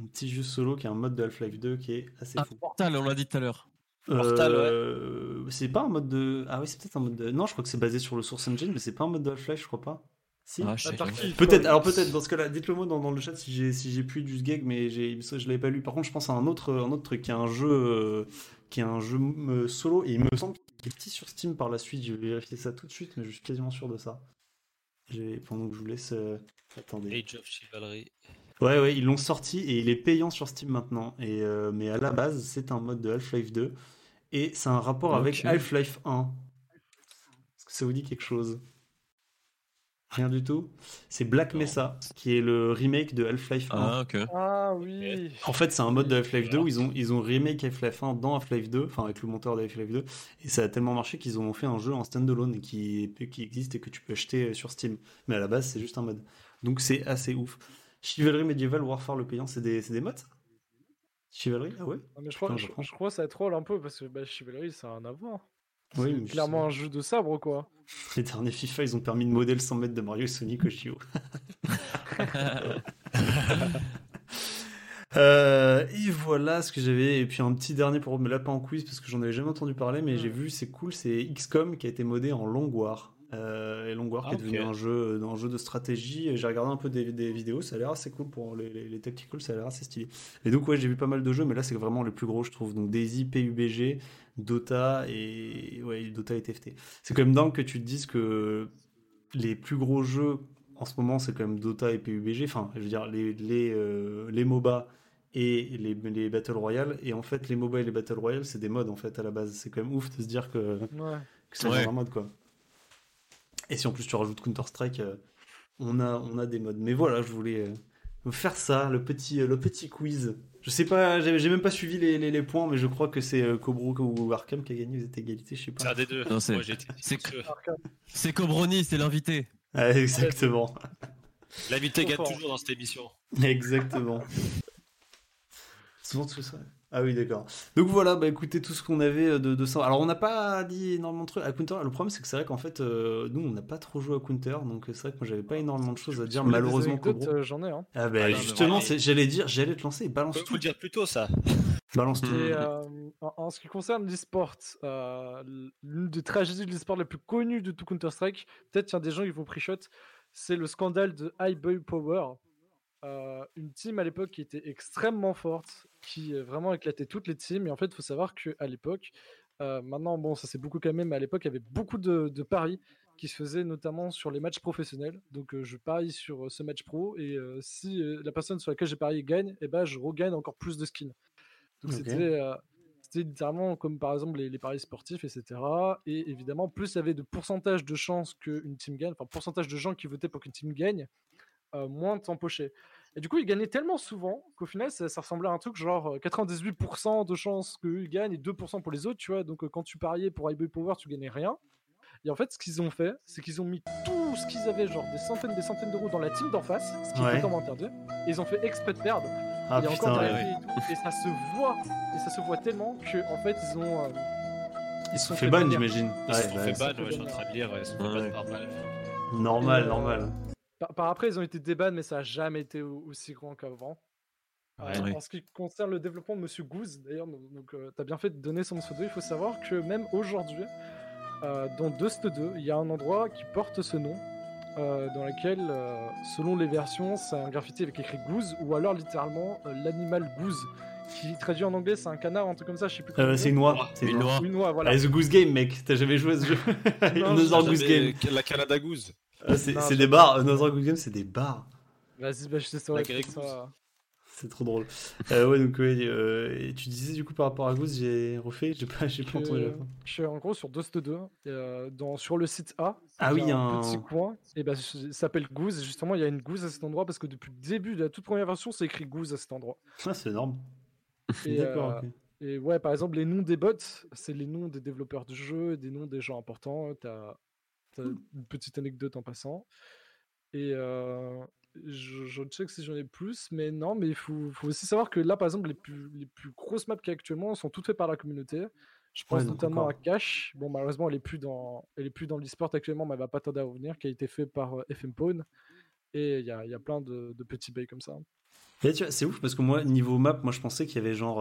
Un petit jeu solo qui est un mode de Half-Life 2 qui est assez Ah, fou. Portal, on l'a dit tout à l'heure. Portal, Euh, C'est pas un mode de... Ah oui c'est peut-être un mode de... Non je crois que c'est basé sur le Source Engine, mais c'est pas un mode de Half-Life je crois pas. Si Ah, Peut-être, alors peut-être dans ce cas-là, dites-le moi dans, dans le chat si j'ai si j'ai pu du gag, mais je l'avais pas lu. Par contre, je pense à un autre, un autre truc qui est un jeu, euh, qui est un jeu euh, solo et il me semble qu'il est petit sur Steam par la suite. Je vais vérifier ça tout de suite, mais je suis quasiment sûr de ça. Pendant que je vous laisse, euh, attendez. Age of Chivalry. Ouais, ouais, ils l'ont sorti et il est payant sur Steam maintenant. Et euh, mais à la base, c'est un mode de Half-Life 2 et c'est un rapport avec. Half-Life 1. Est-ce que ça vous dit quelque chose? Rien du tout. C'est Black Non. Mesa qui est le remake de Half-Life 1. Ah, ok. Ah oui. En fait, c'est un mode de Half-Life 2 où ils ont, ils ont remake Half-Life 1 dans Half-Life 2, enfin avec le monteur de Half-Life 2, et ça a tellement marché qu'ils ont fait un jeu en standalone qui, qui existe et que tu peux acheter sur Steam. Mais à la base, c'est juste un mode. Donc c'est assez ouf. Chivalry Medieval Warfare le payant, c'est des, c'est des mods? Ça Chivalry Ah ouais? Ah, mais je, crois, je, je crois que ça troll un peu parce que bah, Chivalry c'est un avant. Oui, clairement un jeu de sabre quoi. Les derniers FIFA, ils ont permis de modèle 100 mètres de Mario et Sonic au chiot. Euh, et voilà ce que j'avais. Et puis un petit dernier pour mais là pas en quiz parce que j'en avais jamais entendu parler, mais j'ai vu c'est cool, c'est XCOM qui a été modé en Long War. Euh, et Long War qui Ah, est devenu un jeu, un jeu de stratégie. J'ai regardé un peu des, des vidéos, ça a l'air assez cool pour les, les, les tacticals, ça a l'air assez stylé. Et donc ouais, j'ai vu pas mal de jeux, mais là c'est vraiment les plus gros je trouve. Donc Daisy, PUBG, Dota et ouais Dota et TFT. C'est quand même dingue que tu te dises que les plus gros jeux en ce moment, c'est quand même Dota et PUBG. Enfin, je veux dire, les, les, euh, les MOBA et les, les Battle Royale. Et en fait, les MOBA et les Battle Royale, c'est des modes en fait à la base. C'est quand même ouf de se dire que, Ouais. que c'est Ouais. un mode quoi. Et si en plus tu rajoutes Counter-Strike, euh, on, a, on a des modes. Mais voilà, je voulais euh, faire ça, le petit, le petit quiz. Je sais pas, j'ai même pas suivi les, les, les points, mais je crois que c'est euh, Cobro ou Arkham qui a gagné. Vous êtes égalité, je sais C'est pas. un des deux. Non, c'est- c'est-. C'est Cobroni, c'est l'invité. Ah, exactement. L'invité gagne fort. toujours dans cette émission. Exactement. Souvent tout ça. Ah oui, d'accord. Donc voilà, bah écoutez tout ce qu'on avait euh, de, de ça. Alors on n'a pas dit énormément de trucs à Counter. Le problème c'est que c'est vrai qu'en fait, euh, nous on n'a pas trop joué à Counter, donc c'est vrai que moi j'avais pas énormément de choses à dire malheureusement. euh, J'en ai. Hein. Ah bah Allez, justement, c'est- j'allais dire, j'allais te lancer. Balance tout. le dire plus tôt, ça. Balance tout. Et euh, en, en ce qui concerne l'e-sport, euh, l'une des tragédies de l'e-sport les plus connues de tout Counter-Strike, peut-être il y a des gens qui vont pre-shot, c'est le scandale de High Boy Power. Euh, une team à l'époque qui était extrêmement forte, qui vraiment éclatait toutes les teams. Et en fait, il faut savoir qu'à l'époque, euh, maintenant, bon, ça s'est beaucoup calmé, mais à l'époque, il y avait beaucoup de, de paris qui se faisaient notamment sur les matchs professionnels. Donc, euh, je parie sur euh, ce match pro, et si la personne sur laquelle j'ai parié gagne, eh ben, je regagne encore plus de skins. Donc, c'était. c'était littéralement comme par exemple les, les paris sportifs, etc. Et évidemment, plus il y avait de pourcentage de chances qu'une team gagne, enfin pourcentage de gens qui votaient pour qu'une team gagne, moins t'empochais. Et du coup, ils gagnaient tellement souvent qu'au final, ça, ça ressemblait à un truc genre euh, 98% de chances qu'ils gagnent et 2% pour les autres, tu vois. Donc euh, quand tu pariais pour High Power, tu gagnais rien. Et en fait, ce qu'ils ont fait, c'est qu'ils ont mis tout ce qu'ils avaient, genre des centaines, des centaines d'euros dans la team d'en face, ce qui Ouais. était comment interdit. Et ils ont fait exprès de perdre. Ah Il a putain, encore ouais. et tout, et ça se voit, et ça se voit tellement que en fait ils ont. euh, ils se sont fait ban, j'imagine. Ils se sont fait ban, ouais, je suis en train de lire. Ils se sont fait ban par normal, Et, euh, normal. Par, par après, ils ont été déban, mais ça a jamais été au- aussi grand qu'avant. Euh. Oui. En ce qui concerne le développement de Monsieur Goose, d'ailleurs, donc, donc, euh, t'as bien fait de donner son pseudo. Il faut savoir que même aujourd'hui, euh, dans Dust 2, il y a un endroit qui porte ce nom, euh, dans lequel, euh, selon les versions, c'est un graffiti avec écrit Goose, ou alors littéralement euh, l'animal Goose, qui traduit en anglais, c'est un canard, un truc comme ça, je sais plus. Euh, c'est une noix. C'est Une noix. Une noix, voilà. Ah, The Goose Game, mec. T'as jamais joué à ce jeu Non, Another Goose Game. La Canada Goose. Ah, c'est des bars. Another Goose Game, c'est des bars. Vas-y, bah, je Grey fais ça. Goose. C'est trop drôle. Euh, ouais, donc, ouais, euh, et tu disais du coup par rapport à Goose, j'ai refait, j'ai pas, j'ai pas entendu la fin. Je suis en gros sur Dust 2, et, euh, dans, sur le site A. Ah il y oui, a un- petit coin, et ben, ça s'appelle Goose. Et justement, il y a une Goose à cet endroit parce que depuis le début de la toute première version, c'est écrit Goose à cet endroit. Ah, c'est énorme. Et, D'accord, euh, ok. Et ouais, par exemple, les noms des bots, c'est les noms des développeurs du jeu, des noms des gens importants. T'as as une petite anecdote en passant. Et euh, je, je check si j'en ai plus, mais non, mais il faut, faut aussi savoir que là, par exemple, les plus, les plus grosses maps qu'il y a actuellement sont toutes faites par la communauté. Je pense Ouais, notamment encore. à Cash. Bon, malheureusement, elle est plus dans, elle est plus dans l'e-sport actuellement, mais elle va pas tarder à revenir, qui a été fait par euh, FM Pawn. Et il y a, y a plein de, de petits bails comme ça. Et tu vois, c'est ouf parce que moi, niveau map, moi je pensais qu'il y avait genre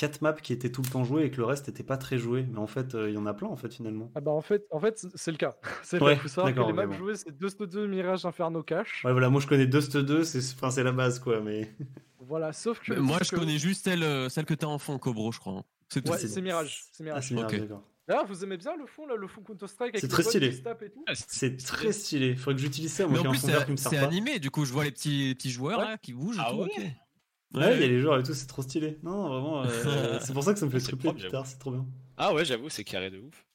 4 maps qui étaient tout le temps jouées et que le reste était pas très joué. Mais en fait, euh, il y en a plein en fait finalement. Ah bah en fait, en fait c'est le cas. C'est le Ouais, cas. Faut savoir que les maps bon. jouées, c'est Dust 2, Mirage, Inferno, Cash. Ouais, voilà, moi je connais Dust 2, c'est enfin, c'est la base quoi. Mais Voilà, sauf que. Mais Moi, je que- connais juste celle, euh, celle que t'as en fond, Cobro, je crois. hein. C'est. Ouais, c'est- c'est Mirage. C'est ah, Mirage. c'est bien, Ok. d'accord. D'ailleurs, vous aimez bien le fond, là, le fond Counter-Strike avec C'est les très stylé. tout C'est très stylé. Faudrait que j'utilise ça. Moi, en plus, c'est animé, du coup, je vois les petits, les petits joueurs Ouais. là qui bougent Ah tout. ouais ok. Ouais, il y a les joueurs et tout, c'est trop stylé. Non, vraiment, euh, c'est pour ça que ça me fait propre, plus tard, c'est trop bien. Ah ouais, j'avoue, c'est carré de ouf.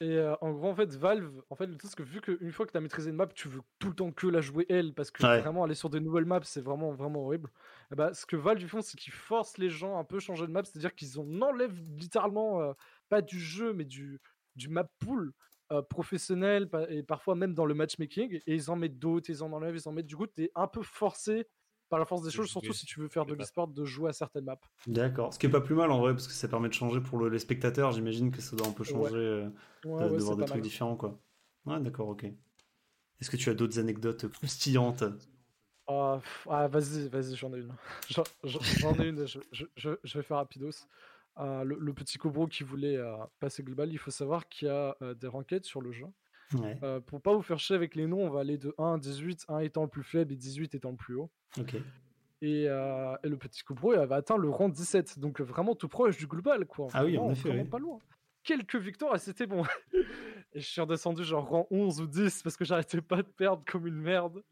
Et euh, en gros, en fait, Valve, en fait, le truc, c'est que vu qu'une fois que tu as maîtrisé une map, tu veux tout le temps que la jouer elle, parce que Ouais. vraiment aller sur des nouvelles maps, c'est vraiment, vraiment horrible. Et bah, ce que Valve ils font, c'est qu'ils forcent les gens à un peu changer de map, c'est-à-dire qu'ils en enlèvent littéralement, euh, pas du jeu, mais du, du map pool euh, professionnel, et parfois même dans le matchmaking, et ils en mettent d'autres, ils en enlèvent, ils en mettent. Du coup, tu es un peu forcé par la force des De choses, surtout si tu veux faire de l'e-sport, de jouer à certaines maps. D'accord. Ce qui est pas plus mal en vrai, parce que ça permet de changer pour le- les spectateurs. J'imagine que ça doit un peu Ouais. changer euh, Ouais, de, voir des trucs mal. différents, quoi. Ouais, d'accord, ok. Est-ce que tu as d'autres anecdotes croustillantes? Ah, pff, ah, vas-y, vas-y, j'en ai une. J'en ai une, je, je- je- je vais faire rapidos. Euh, le, le petit Cobro qui voulait euh, passer global, il faut savoir qu'il y a euh, des ranked sur le jeu. Ouais, Euh, pour pas vous faire chier avec les noms, on va aller de 1 à 18, 1 étant le plus faible et 18 étant le plus haut. Et, euh, et le petit Cobro, il avait atteint le rang 17, donc vraiment tout proche du global, quoi. Ah oui, en effet, vraiment oui. pas loin. Quelques victoires et c'était bon. et je suis redescendu genre rang 11 ou 10 parce que j'arrêtais pas de perdre comme une merde.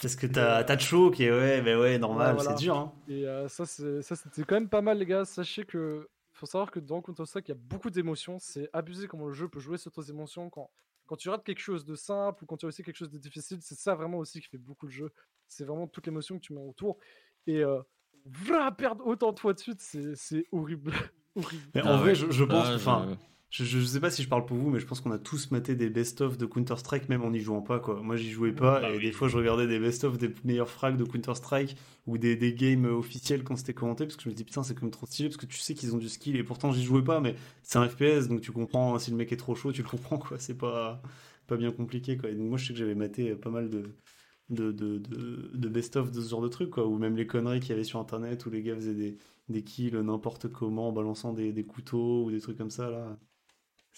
Parce que t'as de chaud qui est, ouais, mais ouais, normal, Ouais, voilà. c'est dur, hein. Et euh, ça, c'était quand même pas mal, les gars. Sachez que faut savoir que dans Counter-Strike, il y a beaucoup d'émotions. C'est abusé comment le jeu peut jouer sur tes émotions. Quand, quand tu rates quelque chose de simple ou quand tu réussis quelque chose de difficile, c'est ça vraiment aussi qui fait beaucoup le jeu. C'est vraiment toute l'émotion que tu mets autour. Et euh, vra, perdre autant de fois de suite, c'est horrible. horrible. Mais Ah en vrai, je, je pense, Ah, je, sais pas si je parle pour vous, mais je pense qu'on a tous maté des best-of de Counter-Strike, même en n'y jouant pas, quoi. Moi, j'y jouais pas, Bah et oui. des fois, je regardais des best-of des meilleurs frags de Counter-Strike ou des, des games officiels quand c'était commenté, parce que je me dis, putain, c'est quand même trop stylé, parce que tu sais qu'ils ont du skill, et pourtant, j'y jouais pas, mais c'est un FPS, donc tu comprends, si le mec est trop chaud, tu le comprends, quoi. C'est pas, pas bien compliqué, quoi. Et donc, moi, je sais que j'avais maté pas mal de. De, de, de, de best-of de ce genre de trucs, quoi, ou même les conneries qu'il y avait sur internet où les gars faisaient des, des kills n'importe comment en balançant des, des couteaux ou des trucs comme ça là.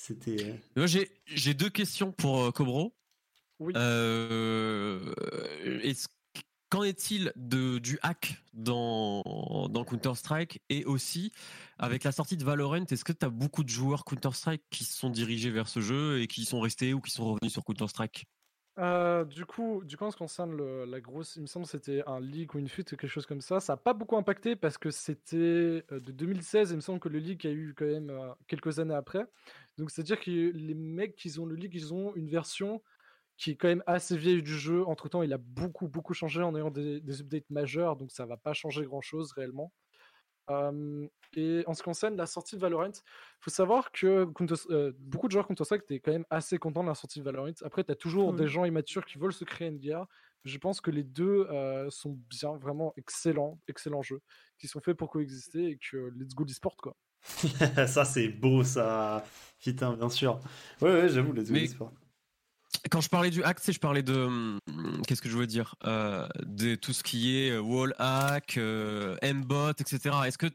C'était. euh, Moi, j'ai j'ai deux questions pour euh, Cobro. Oui. Euh, est-ce- Qu'en est-il de, du hack dans, dans Counter-Strike et aussi avec la sortie de Valorant, est-ce que tu as beaucoup de joueurs Counter-Strike qui se sont dirigés vers ce jeu et qui sont restés ou qui sont revenus sur Counter-Strike? Euh, du coup, du coup, en ce qui concerne le- la grosse, il me semble que c'était un leak ou une fuite ou quelque chose comme ça. Ça n'a pas beaucoup impacté parce que c'était euh, de 2016. Il me semble que le leak a eu quand même euh, quelques années après. Donc, c'est-à-dire que les mecs qui ont le leak, ils ont une version qui est quand même assez vieille du jeu. Entre temps, il a beaucoup, beaucoup changé en ayant des, des updates majeurs. Donc, ça va pas changer grand-chose réellement. Euh, et en ce qui concerne la sortie de Valorant, faut savoir que Counter- euh, beaucoup de joueurs Counter-Strike étaient quand même assez contents de la sortie de Valorant. Après, tu as toujours des gens immatures qui veulent se créer une guerre. Je pense que les deux euh, sont bien, vraiment excellents, excellents jeux, qui sont faits pour coexister et que let's go l'e-sport quoi. ça c'est beau ça. Putain, bien sûr. Ouais, ouais, j'avoue, les Mais- sport. Quand je parlais du hack, c'est je parlais de hum, qu'est-ce que je veux dire euh, de tout ce qui est euh, wall hack, euh, mbot, etc. Est-ce que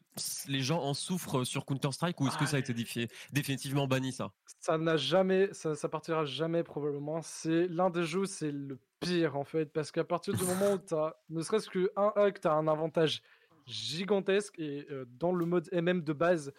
les gens en souffrent sur Counter Strike ou est-ce que ça a été défi- définitivement banni ça? Ça n'a jamais, ça, ça partira jamais probablement. C'est l'un des jeux, c'est le pire en fait, parce qu'à partir du moment où tu as, ne serait-ce que un hack, tu as un avantage gigantesque et euh, dans le mode MM de base,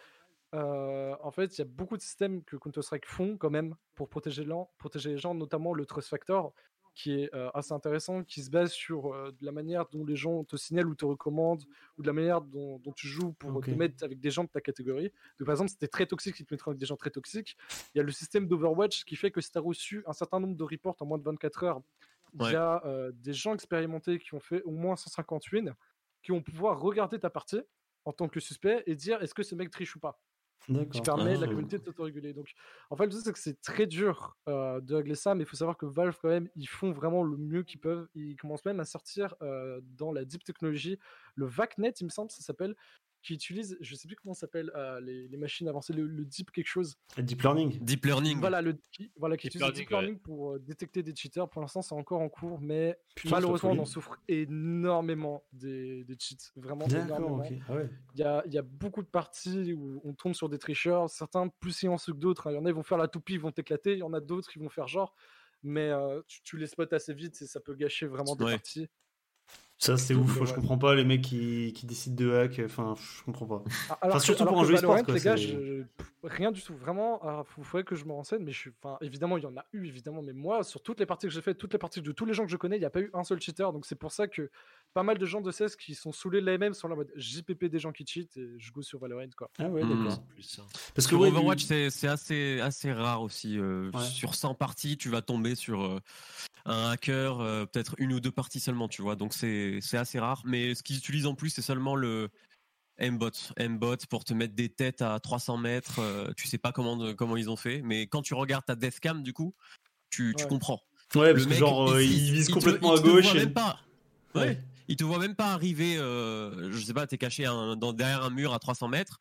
euh, en fait, il y a beaucoup de systèmes que Counter-Strike font quand même pour protéger, l'en- protéger les gens, notamment le Trust Factor. qui est euh, assez intéressant, qui se base sur euh, la manière dont les gens te signalent ou te recommandent, ou de la manière dont, dont tu joues pour te mettre avec des gens de ta catégorie. Donc, par exemple, si t'es très toxique, ils te mettront avec des gens très toxiques. Il y a le système d'Overwatch qui fait que si tu as reçu un certain nombre de reports en moins de 24 heures, il Ouais. y a des gens expérimentés qui ont fait au moins 150 wins, qui vont pouvoir regarder ta partie en tant que suspect et dire est-ce que ce mec triche ou pas? Qui permet à la Ah. communauté de s'autoréguler. Donc, en fait, le truc, c'est que c'est très dur euh, de régler ça, mais il faut savoir que Valve, quand même, ils font vraiment le mieux qu'ils peuvent. Ils commencent même à sortir euh, dans la deep technologie le VACnet, il me semble, ça s'appelle, qui utilise, je sais plus comment ça s'appelle, euh, les, les machines avancées, le, le deep quelque chose. Deep learning. Deep learning. Voilà, le, qui, voilà, qui Deep utilise le deep learning, learning pour euh, détecter des cheaters. Pour l'instant, c'est encore en cours, mais Putain, malheureusement, on en souffre énormément des, des cheats. Vraiment énormément. Ah ouais. Il y a, il y a beaucoup de parties où on tombe sur des tricheurs, certains plus sciences que d'autres. hein. Il y en a, ils vont faire la toupie, ils vont t'éclater. Il y en a d'autres, ils vont faire genre. Mais euh, tu, tu les spots assez vite et ça peut gâcher vraiment des Ouais. parties. Ça, c'est ouf. euh, Je comprends pas les mecs qui, qui décident de hack. Enfin, je comprends pas. Ah, Alors que- surtout alors pour un que jeu e-sport, Valorant, quoi, les gars, c'est- je- pff, rien du tout. Vraiment, il faudrait que je me renseigne. Mais je suis, enfin, évidemment, il y en a eu, évidemment. Mais moi, sur toutes les parties que j'ai faites, toutes les parties de tous les gens que je connais, il n'y a pas eu un seul cheater. Donc c'est pour ça que pas mal de gens de CES qui sont saoulés de l'AMM sont là en mode JPP des gens qui cheat et je go sur Valorant quoi. Ah ouais, d'accord. Plus, hein. Parce que Overwatch, du- c'est c'est assez, assez rare aussi. euh, Ouais. Sur 100 parties, tu vas tomber sur euh, un hacker, euh, peut-être une ou deux parties seulement, tu vois. Donc c'est c'est assez rare. Mais ce qu'ils utilisent en plus, c'est seulement le M-bot. M-bot pour te mettre des têtes à 300 mètres. euh, tu sais pas comment, comment ils ont fait. Mais quand tu regardes ta deathcam, du coup, tu, tu Ouais. comprends. Ouais, parce Le que mec, genre, il- ils il- te- complètement il à te gauche. voit et- même pas. Ouais. Il te voit même pas arriver, euh, je sais pas, t'es caché un- dans, derrière un mur à 300 mètres.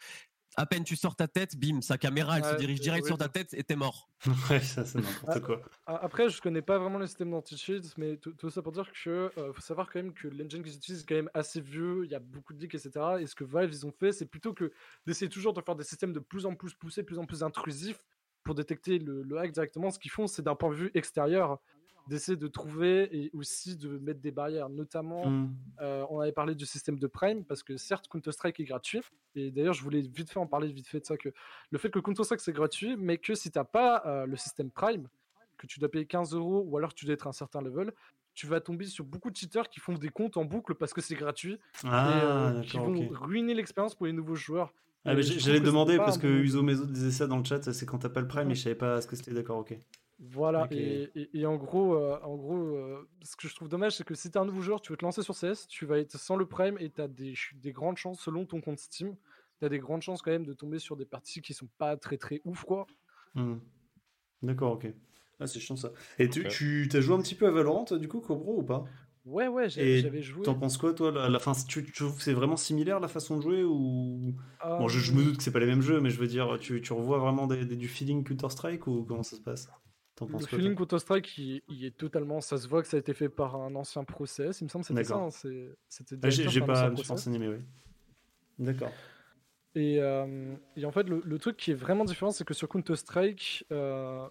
À peine tu sors ta tête, bim, sa caméra, elle se dirige direct sur ta tête et t'es mort. Ouais, ça, c'est n'importe Ah, quoi. Après, je connais pas vraiment le système d'anti-cheat, mais tout, tout ça pour dire que euh, faut savoir quand même que l'engine qu'ils utilisent est quand même assez vieux, il y a beaucoup de leaks, etc. Et ce que Valve ils ont fait, c'est plutôt que d'essayer toujours de faire des systèmes de plus en plus poussés, plus en plus intrusifs pour détecter le, le hack directement. Ce qu'ils font, c'est d'un point de vue extérieur d'essayer de trouver et aussi de mettre des barrières, notamment Hmm. euh, on avait parlé du système de Prime parce que certes Counter-Strike est gratuit et d'ailleurs je voulais vite fait en parler vite fait de ça que le fait que Counter-Strike c'est gratuit mais que si t'as pas euh, le système Prime que tu dois payer 15 euros ou alors tu dois être à un certain level tu vas tomber sur beaucoup de cheaters qui font des comptes en boucle parce que c'est gratuit et Ah, euh, qui vont ruiner l'expérience pour les nouveaux joueurs. Ah, Et J'allais demander parce que Uso Meso disait ça dans le chat, c'est quand t'as pas le prime, mais je savais pas ce que c'était, d'accord, ok. Voilà, et, et- et en gros, euh, en gros euh, ce que je trouve dommage, c'est que si tu un nouveau joueur, tu veux te lancer sur CS, tu vas être sans le prime et tu as des, grandes chances, selon ton compte Steam, tu as des grandes chances quand même de tomber sur des parties qui sont pas très très ouf, quoi. Hmm. D'accord, ok. Ah, c'est chiant ça. Et tu, t'as joué un petit peu à Valorant, du coup, Cobro, ou pas? Ouais, ouais, Et j'ai- j'avais joué. T'en penses quoi, toi à la fin tu, tu trouves que c'est vraiment similaire la façon de jouer ou? Bon, je, je me Euh, doute que c'est pas les mêmes jeux, mais je veux dire, tu, tu revois vraiment des, des- du feeling Counter-Strike ou comment ça se passe? Le feeling Counter-Strike, il, il est totalement. Ça se voit que ça a été fait par un ancien pro CS, il me semble que c'était ça. D'accord. hein, C'était Ah, J'ai pas, je mais oui. D'accord. Et, euh, et en fait, le, le truc qui est vraiment différent, c'est que sur Counter-Strike, euh,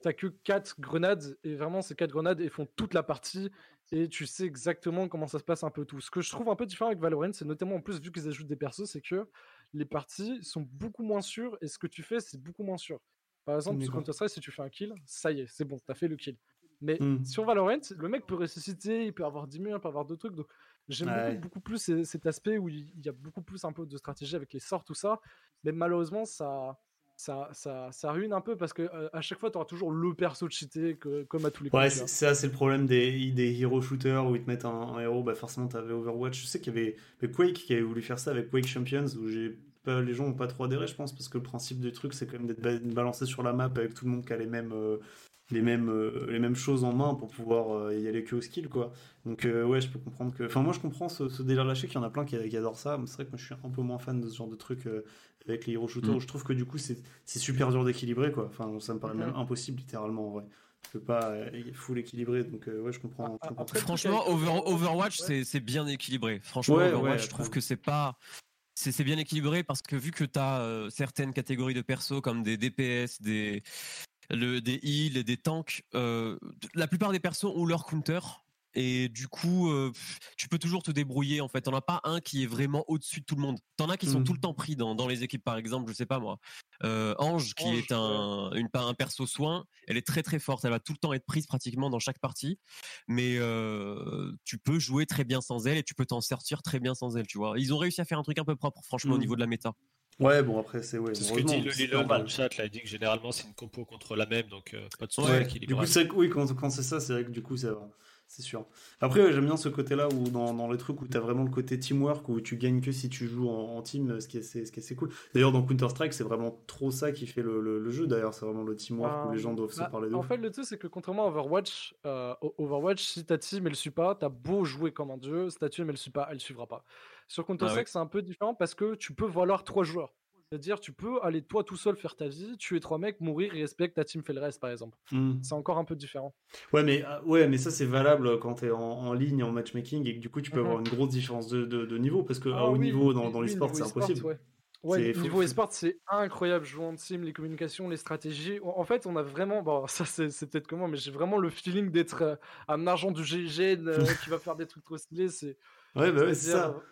t'as que 4 grenades, et vraiment, ces 4 grenades, elles font toute la partie, et tu sais exactement comment ça se passe un peu tout. Ce que je trouve un peu différent avec Valorant, c'est notamment en plus, vu qu'ils ajoutent des persos, c'est que les parties sont beaucoup moins sûres, et ce que tu fais, c'est beaucoup moins sûr. Par exemple, sur. Counter-Strike, si tu fais un kill, ça y est, c'est bon, t'as fait le kill. Mais Hmm. sur Valorant, le mec peut ressusciter, il peut avoir 10 murs, il peut avoir d'autres trucs. Donc j'aime Ouais. beaucoup, beaucoup plus cet aspect où il y a beaucoup plus un peu de stratégie avec les sorts, tout ça. Mais malheureusement, ça, ça, ça, ça ruine un peu parce que euh, à chaque fois, tu auras toujours le perso cheaté que, comme à tous les coups. Ouais, tu c'est- ça c'est le problème des, des hero shooters où ils te mettent un, un héros, bah forcément t'avais Overwatch. Je sais qu'il y avait Quake qui avait voulu faire ça avec Quake Champions où j'ai pas, les gens ont pas trop adhéré, je pense, parce que le principe du truc c'est quand même d'être ba- balancé sur la map avec tout le monde qui a les mêmes, euh, les mêmes, euh, les mêmes choses en main pour pouvoir euh, y aller que au skill quoi. Donc euh, ouais, je peux comprendre que. Enfin, moi je comprends ce, ce délire lâché qu'il y en a plein qui, qui adorent ça, mais c'est vrai que moi je suis un peu moins fan de ce genre de truc euh, avec les hero shooters Mm. où je trouve que du coup c'est c'est super dur d'équilibrer quoi. Enfin, ça me paraît même impossible littéralement en vrai. Tu peux pas euh, full équilibrer, donc euh, ouais, je comprends. Ah, je comprends après, Franchement, Over- Overwatch, ouais. c'est c'est bien équilibré. Franchement, Ouais, Overwatch, ouais, je trouve que c'est pas. C'est bien équilibré parce que vu que tu as certaines catégories de persos comme des DPS, des, le, heals et des tanks, euh, la plupart des persos ont leur counter Et du coup, euh, tu peux toujours te débrouiller en fait. T'en as pas un qui est vraiment au-dessus de tout le monde. T'en as qui sont tout le temps pris dans, dans les équipes, par exemple, je sais pas moi. Euh, Ange, qui Ange, est un, une, un perso soin, elle est très très forte. Elle va tout le temps être prise pratiquement dans chaque partie. Mais euh, tu peux jouer très bien sans elle et tu peux t'en sortir très bien sans elle, tu vois. Ils ont réussi à faire un truc un peu propre, franchement, au Mhm. niveau de la méta. Ouais, bon, après, c'est ouais, C'est ce que dit le Lilo dans le chat, là, il dit que généralement c'est une compo contre la même, donc euh, pas de souci Ouais, équilibré. du coup, c'est oui, quand, quand c'est ça, c'est vrai que du coup, ça va. C'est sûr. Après, ouais, j'aime bien ce côté-là où dans, dans les trucs où tu as vraiment le côté teamwork, où tu gagnes que si tu joues en, en team, ce qui est, c'est- ce qui est assez cool. D'ailleurs, dans Counter-Strike, c'est vraiment trop ça qui fait le, le- le jeu. D'ailleurs, c'est vraiment le teamwork où les gens doivent se Bah, parler de En fait, le truc, c'est que contrairement à Overwatch, euh, Overwatch, si ta team elle suit pas, t'as beau jouer comme un dieu, si ta team elle suit pas, elle suivra pas. Sur Counter-Strike, c'est un peu différent parce que tu peux valoir trois joueurs. C'est-à-dire, tu peux aller toi tout seul faire ta vie, tuer trois mecs, mourir et espérer que ta team fait le reste, par exemple. Hmm. C'est encore un peu différent. Ouais, mais, ah, ouais, mais ça, c'est valable quand tu es en, en ligne, en matchmaking, et que du coup, tu peux Mhm. avoir une grosse différence de, de- de niveau, parce que à Ah haut oui, niveau dans, dans oui, l'e-sport, c'est impossible. ouais. Ouais, niveau e-sport, c'est incroyable. Jouer en team, les communications, les stratégies. En fait, on a vraiment, bon, ça c'est peut-être comment, mais j'ai vraiment le feeling d'être euh, un agent du GIGN euh, qui va faire des trucs trop stylés. C'est Ouais, bah ouais, c'est ça.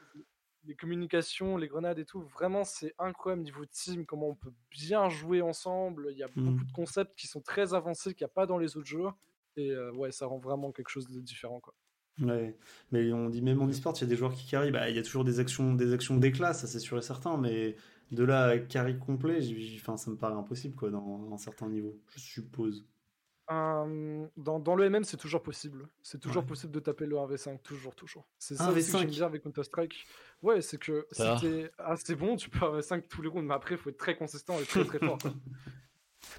Les communications, les grenades et tout. Vraiment, c'est incroyable niveau team, comment on peut bien jouer ensemble. Il y a Mhm. beaucoup de concepts qui sont très avancés qu'il n'y a pas dans les autres jeux. Et euh, ouais, ça rend vraiment quelque chose de différent. Quoi. Ouais, mais on dit même en e-sport, il y a des joueurs qui carry, bah, il y a toujours des actions des actions d'éclat, ça c'est sûr et certain, mais de là à carry complet, enfin, ça me paraît impossible quoi, dans un certain niveau, je suppose. Dans, dans le MM, c'est toujours possible. C'est toujours Ouais. possible de taper le 1v5, toujours, toujours. C'est ça que j'aime V5. bien avec Counter-Strike. Ouais, c'est que si t'es assez bon, tu peux 1v5 tous les rounds, mais après, il faut être très consistant et très très fort.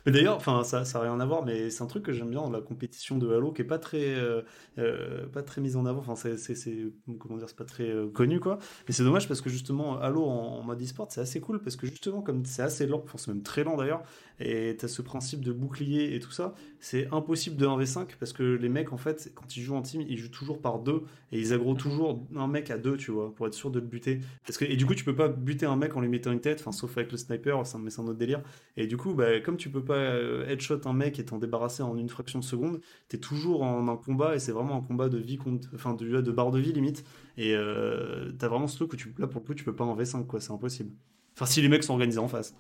Mais d'ailleurs, enfin, ça, ça a rien à voir, mais c'est un truc que j'aime bien dans la compétition de Halo, qui est pas très, euh, euh, pas très mise en avant. Enfin, c'est, c'est, comment dire, c'est pas très euh, connu, quoi. Mais c'est dommage parce que justement, Halo en, en mode e-sport, c'est assez cool parce que justement, comme c'est assez lent, enfin, c'est même très lent d'ailleurs, et t'as ce principe de bouclier et tout ça, c'est impossible de 1v5 parce que les mecs, en fait, quand ils jouent en team, ils jouent toujours par deux et ils aggro toujours un mec à deux, tu vois, pour être sûr de le buter. Parce que, et du coup, tu peux pas buter un mec en lui mettant une tête, enfin, sauf avec le sniper, ça, mais c'est un autre délire. Et du coup, bah, comme tu peux pas euh, headshot un mec et t'en débarrasser en une fraction de seconde, t'es toujours en un combat et c'est vraiment un combat de vie contre, enfin de, de barre de vie limite. Et euh, t'as vraiment ce truc où tu, là pour le coup, tu peux pas en V5 quoi, c'est impossible. Enfin, si les mecs sont organisés en face.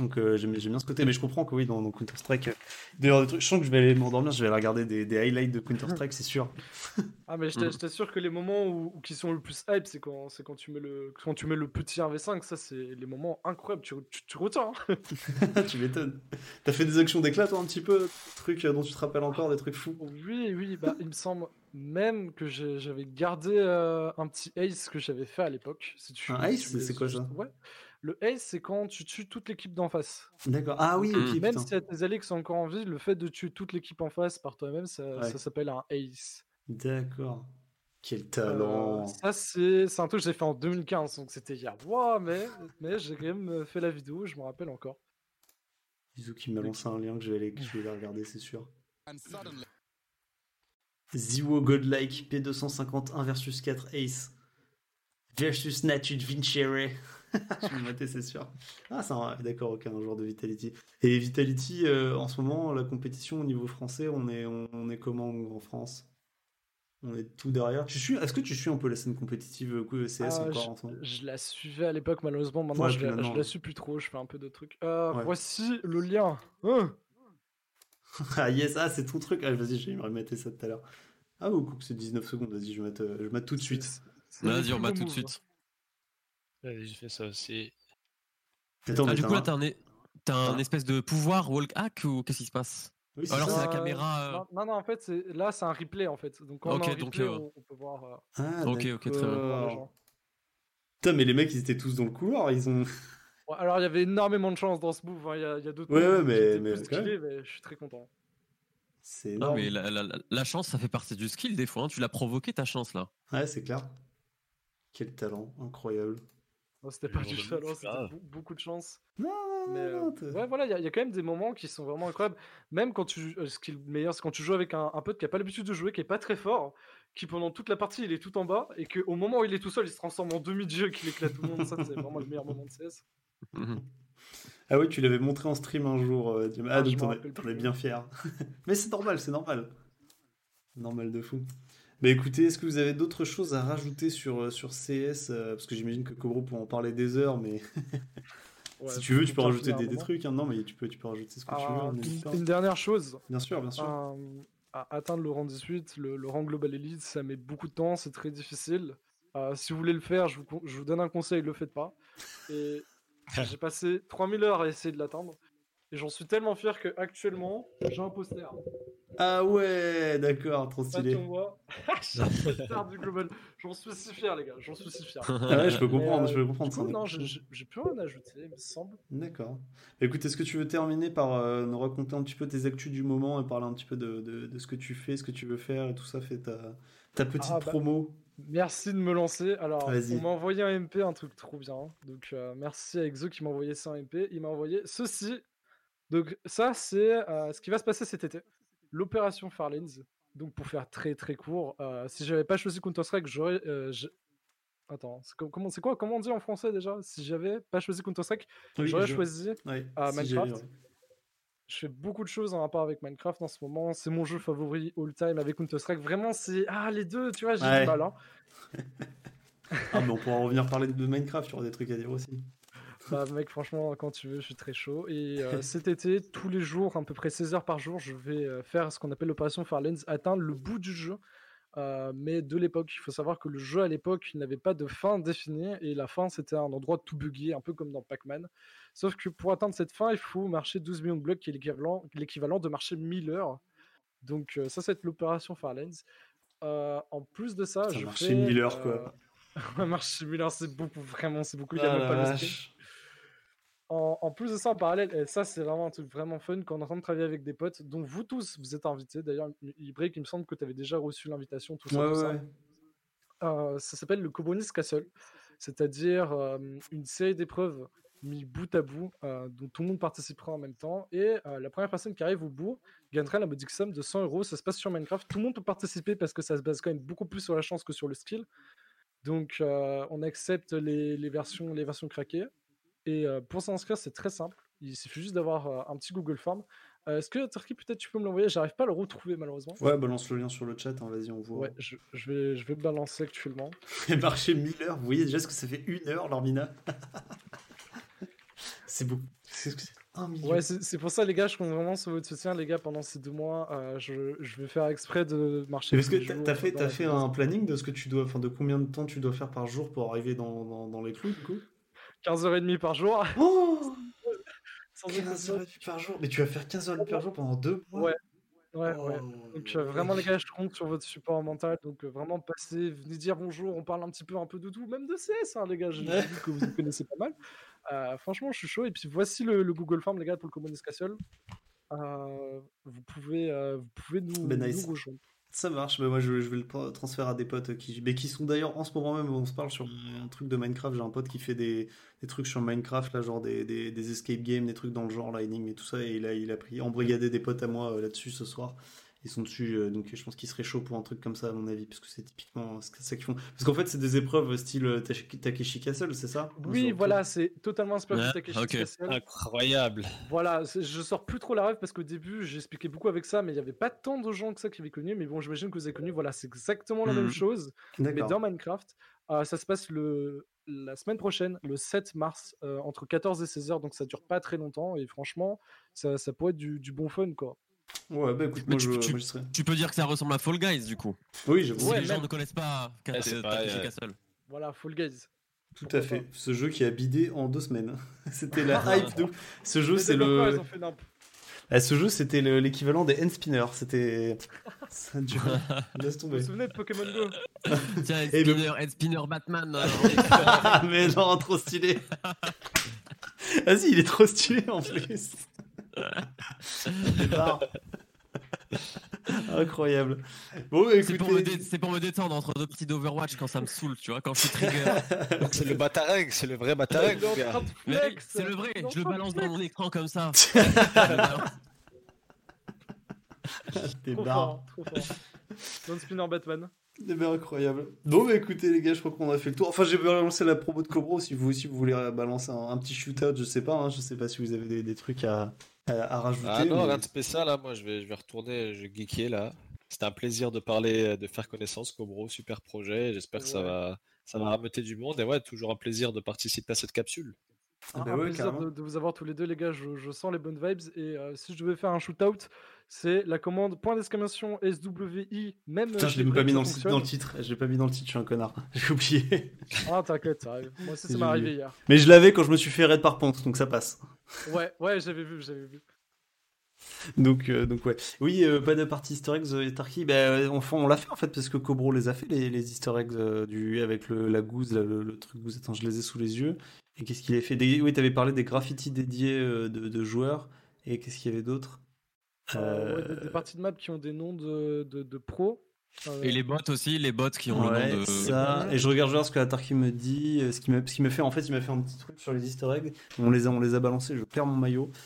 Donc euh, j'aime bien ce côté, mais je comprends que oui, dans, dans Counter-Strike, euh, d'ailleurs, des trucs, je sens que je vais aller m'endormir, je vais aller regarder des, des highlights de Counter-Strike, c'est sûr. Ah, mais je Mm. je t'assure que les moments où, où qui sont le plus hype, c'est quand, c'est quand, tu mets le, quand tu mets le petit 1v5. Ça, c'est les moments incroyables. Tu, tu, tu retiens. hein. tu m'étonnes. T'as fait des actions d'éclat, toi, un petit peu? Trucs euh, dont tu te rappelles encore, des trucs fous? Oui, oui, bah, il me semble même que j'avais gardé euh, un petit ace que j'avais fait à l'époque. Si tu, Un ace, c'est quoi, ça? Ouais. Le ace, c'est quand tu tues toute l'équipe d'en face. D'accord. Ah oui, ok, Mm. Même putain. si tes alliés qui sont encore en vie, le fait de tuer toute l'équipe en face par toi-même, ça, Ouais. ça s'appelle un ace. D'accord. Quel Euh, talent. ça, c'est un truc que j'ai fait en 2015, donc c'était hier. Ouah, mais, mais j'ai quand même euh, fait la vidéo, je me rappelle encore. Bisous qui m'a lancé un lien que je vais aller, que je vais aller regarder, c'est sûr. Ziwo Godlike P251 versus 4 Ace versus Natude Vincere. je vais le mater, c'est sûr. Ah, un... d'accord, ok, un joueur de Vitality. Et Vitality, euh, en ce moment, la compétition au niveau français, on est, on, on est comment en France? On est tout derrière? Tu suis... Est-ce que tu suis un peu la scène compétitive euh, CS Ah, encore en ce moment? Je la suivais à l'époque, malheureusement. Maintenant, Ouais, je, la, je la suis plus trop. Je fais un peu de trucs. Euh, Ouais. Voici le lien. Hein? Ah yes, ah c'est ton truc. Ah, vas-y, je vais me remettre ça tout à l'heure. Ah, ou coucou, c'est 19 secondes, vas-y, je vais mettre, euh, je mettre tout de suite. Vas-y, on beau tout de suite. J'ai fait ça aussi. Ah, du coup, là, un- t'as un, t'as un Ah. espèce de pouvoir walk hack ou qu'est-ce qui se passe? Oui, c'est Alors, ça. c'est la caméra, euh, Non, non, non, en fait, c'est- là, c'est un replay, en fait. Donc, quand on a un donc, replay, euh, on, peut voir, euh, Ah, Ok, ok, très bien. Putain, mais les mecs, ils étaient tous dans le couloir, ils ont. Ouais, alors, il y avait énormément de chance dans ce move. hein. Il y a, il y a d'autres Ouais, moves ouais, qui mais- étaient mais plus mais je suis très content. C'est Non, énorme. mais la, la- la- la chance, ça fait partie du skill des fois. hein. Tu l'as provoqué ta chance là. Ouais, c'est clair. Quel talent, incroyable. Non, c'était pas du move, c'était beau- beaucoup de chance. Non, non, Mais non, euh, ouais, voilà, il y, a- il y a quand même des moments qui sont vraiment incroyables. Même quand tu. euh, Ce qui est le meilleur, c'est quand tu joues avec un, un pote qui a pas l'habitude de jouer, qui est pas très fort, qui pendant toute la partie il est tout en bas, et qu'au moment où il est tout seul, il se transforme en demi-dieu, qu'il éclate tout le monde. Ça, c'est vraiment le meilleur moment de CS. Ah oui, tu l'avais montré en stream un jour. euh, tu- Ah, Ah, donc t'en es bien fier. mais c'est normal, c'est normal. Normal de fou. Mais écoutez, est-ce que vous avez d'autres choses à rajouter sur, euh, sur CS euh, Parce que j'imagine que Cobro peut en parler des heures, mais Ouais, si tu veux, tu peux rajouter des, trucs. hein. Non, mais tu peux, tu peux rajouter ce que tu Ah, veux. pas. une, une dernière chose, Bien sûr, bien sûr. euh, à atteindre le rang 18, le, le rang Global Elite, ça met beaucoup de temps, c'est très difficile. Euh, si vous voulez le faire, je vous, con- je vous donne un conseil, le faites pas. Et j'ai passé 3000 heures à essayer de l'atteindre. Et j'en suis tellement fier que actuellement, j'ai un poster. Ah ouais, d'accord, trop stylé. j'ai un poster du Global. J'en suis si fier, les gars. J'en suis si fier. Ah ouais, je peux comprendre, euh, je peux comprendre coup, non, j'ai- plus rien à ajouter, il me semble. D'accord. Écoute, est-ce que tu veux terminer par euh, nous raconter un petit peu tes actus du moment et parler un petit peu de, de- de ce que tu fais, ce que tu veux faire et tout ça, fais ta, ta petite Ah, bah, promo. Merci de me lancer. Alors, on m'a envoyé un MP, un truc trop bien. Donc, euh, merci à Exo qui m'a envoyé ça un MP. Il m'a envoyé ceci. Donc, ça, c'est euh, ce qui va se passer cet été. L'opération Farlands. Donc, pour faire très très court, euh, si j'avais pas choisi Counter-Strike, j'aurais. euh, Attends, c'est co- comment c'est quoi Comment on dit en français déjà? Si j'avais pas choisi Counter-Strike, Oui, j'aurais je- choisi. si Minecraft. Je fais beaucoup de choses en rapport avec Minecraft en ce moment. C'est mon jeu favori all time avec Counter-Strike. Vraiment, c'est. Ah, les deux, tu vois, j'ai Ouais. du mal. hein. Ah, mais on pourra revenir parler de Minecraft, il y aura des trucs à dire aussi. Bah mec, franchement, quand tu veux, je suis très chaud. Et euh, cet été, tous les jours, à peu près 16 heures par jour, je vais euh, faire ce qu'on appelle l'opération Farlands, atteindre le bout du jeu, euh, mais de l'époque. Il faut savoir que le jeu à l'époque, il n'avait pas de fin définie, et la fin, c'était un endroit tout buggé, un peu comme dans Pac-Man. Sauf que pour atteindre cette fin, il faut marcher 12 millions de blocs, qui est l'équivalent de marcher 1000 heures. Donc ça, c'est l'opération Farlands. En plus de ça, Ça je fais... 1000 heures, quoi. marcher 1000 heures, c'est beaucoup, vraiment, c'est beaucoup. Il y Ah a même la pas le. En, en plus de ça, en parallèle, et ça c'est vraiment un truc vraiment fun quand on est en train de travailler avec des potes, dont vous tous vous êtes invités. D'ailleurs, Ibreak, il me semble que tu avais déjà reçu l'invitation, tout ça. Ouais, tout ça. ouais. Euh, ça s'appelle le Cobonis Castle, c'est-à-dire euh, une série d'épreuves mis bout à bout, euh, dont tout le monde participera en même temps. Et la première personne qui arrive au bout gagnera la modique somme de 100 euros. Ça se passe sur Minecraft. Tout le monde peut participer parce que ça se base quand même beaucoup plus sur la chance que sur le skill. Donc, on accepte les, les versions, les versions craquées. Et pour s'inscrire, c'est très simple. Il suffit juste d'avoir un petit Google Form. Est-ce que Turkey, peut-être tu peux me l'envoyer? J'arrive pas à le retrouver malheureusement. Ouais, balance le lien sur le chat, hein, vas-y, on voit. Ouais, je, je vais, je vais le balancer actuellement. Et marcher 1000 heures, vous voyez déjà ce que ça fait une heure, Lormina? C'est beaucoup. C'est c'est un million. Ouais, c'est c'est pour ça, les gars, je compte vraiment sur votre soutien, les gars, pendant ces deux mois. euh, je, je vais faire exprès de marcher. Parce que t'as fait, la fait un planning de ce que tu dois, enfin de combien de temps tu dois faire par jour pour arriver dans, dans, dans les clous du coup? 15h30 par jour. Oh sans 15 exception. heures par jour Mais tu vas faire 15 heures par jour pendant deux mois? Ouais, Ouais, ouais. Oh, Donc euh, vraiment les gars, je compte sur votre support mental. Donc euh, vraiment passez, venez dire bonjour, on parle un petit peu un peu de tout, même de CS, hein, les gars. J'ai Ouais. vu que vous connaissez pas mal. Euh, franchement, je suis chaud. Et puis voici le, le Google Form, les gars, pour le Communist Castle. Euh, vous pouvez, vous pouvez nous, Ben, nice. nous rejoindre. Ça marche, bah moi je, vais le tra- transférer à des potes qui, mais qui sont d'ailleurs en ce moment même, on se parle sur un truc de Minecraft, j'ai un pote qui fait des, trucs sur Minecraft, là, genre des, escape games, des trucs dans le genre, Lightning et tout ça, et là il a pris embrigadé des potes à moi euh, là-dessus ce soir. Ils sont dessus, euh, donc je pense qu'il serait chaud pour un truc comme ça à mon avis, parce que c'est typiquement c'est ça qu'ils font. Parce qu'en fait c'est des épreuves style euh, Takeshi Castle, c'est ça? Oui, voilà, c'est totalement inspiré Ouais, de Takeshi ok. Castle. Incroyable. Voilà, je sors plus trop la rêve parce qu'au début, j'ai expliqué beaucoup avec ça, mais il n'y avait pas tant de gens que ça qui avaient connu. Mais bon, j'imagine que vous avez connu. Voilà, c'est exactement la même Mhm. chose, mais dans Minecraft. Euh, ça se passe le, la semaine prochaine, le 7 mars, euh, entre 14 et 16 heures, donc ça dure pas très longtemps. Et franchement, ça, ça pourrait être du, du bon fun, quoi. Ouais, bah écoute, Mais moi tu- je, tu- moi, je serais. Tu peux dire que ça ressemble à Fall Guys du coup. Oui, j'avoue. Si Ouais, les gens ne connaissent pas Ouais, euh, ouais. Castle. Voilà, Fall Guys. Tout Pourquoi à fait. Ce jeu qui a bidé en deux semaines. C'était la hype de. Ce jeu, c'est le. Ah, ce jeu, c'était le- l'équivalent des hand spinners. C'était. Ça dure. Laisse Vous tomber. vous souvenez de Pokémon Go Tiens, Et le- Spinner, Head Spinner Batman. euh, Ah, mais non, trop stylé. Vas-y, il est trop stylé en plus. Incroyable. Bon, bah, C'est pour, me écoutez. dé- c'est pour me détendre entre deux petits d'Overwatch quand ça me saoule, tu vois, quand je suis trigger. Donc c'est le Batareg, c'est le vrai flex. c'est le vrai, je le balance dans mon écran comme ça. T'es Trop barre. fort, trop fort. Don't spinner Batman. Eh ben, incroyable. Bon, bah écoutez, les gars, je crois qu'on a fait le tour. Enfin, j'ai balancé la promo de Cobro. Si vous aussi vous voulez balancer un, un petit shootout, je sais pas. hein, je sais pas si vous avez des, des trucs à, à, à rajouter. Ah non, mais- rien de spécial là, moi je vais, je vais retourner, je vais geeker là. C'était un plaisir de parler, de faire connaissance, Cobro, super projet. J'espère que ça va, ça va rameuter du monde. Et ouais, toujours un plaisir de participer à cette capsule. Un, Bah un ouais, plaisir de, de vous avoir tous les deux, les gars. Je, je sens les bonnes vibes. Et euh, si je devais faire un shootout, c'est la commande point d'exclamation SWI. Même Putain, euh, je chez l'ai même pas mis dans le, fonctionne. dans le titre. Je l'ai pas mis dans le titre, je suis un connard. J'ai oublié. Ah, t'inquiète, ça arrive. Moi aussi, ça m'est arrivé hier. Mais je l'avais quand je me suis fait raid par Ponte, donc ça passe. Ouais, ouais, j'avais vu, j'avais vu. Donc, euh, donc ouais. Oui, euh, pas de partie easter eggs euh, et Tarky. Bah, euh, enfin, on l'a fait en fait parce que Cobro les a fait les, les easter eggs euh, du avec le, la gousse, là, le, le truc gousse. Attends, je les ai sous les yeux. Et qu'est-ce qu'il a fait? Des... Oui, t'avais parlé des graffitis dédiés euh, de, de joueurs. Et qu'est-ce qu'il y avait d'autre? Euh, ouais, des, Euh, des parties de map qui ont des noms de, de, de pros. Euh, Et les bots aussi, les bots qui ont Ouais, le nom de. ça. Et je regarde voir ce que la Tarky me dit. euh, Ce qui me, ce qui me fait, en fait, il m'a fait un petit truc sur les easter eggs. On les a, on les a balancés. Je perds mon maillot.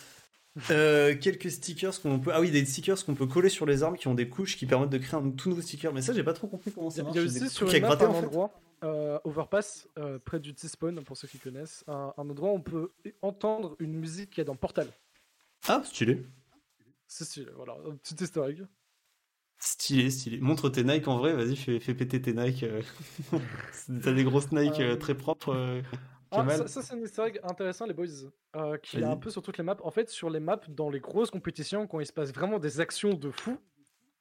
Euh, quelques stickers qu'on peut. Ah oui, des stickers qu'on peut coller sur les armes qui ont des couches qui permettent de créer un tout nouveau sticker. Mais ça, j'ai pas trop compris comment ça marche. il y a aussi sur une map un endroit, euh, Overpass, euh, près du T-Spawn, pour ceux qui connaissent, un, un endroit où on peut entendre une musique qui est dans Portal. Ah, stylé. C'est stylé, voilà, un petit egg. Stylé, stylé. Montre tes Nike en vrai, vas-y, fais, fais péter tes Nike. euh. T'as des grosses Nike euh, Euh, très propres. Ah, ça, ça, c'est un easter egg intéressant, les boys, euh, qui est un peu sur toutes les maps. En fait, sur les maps, dans les grosses compétitions, quand il se passe vraiment des actions de fou,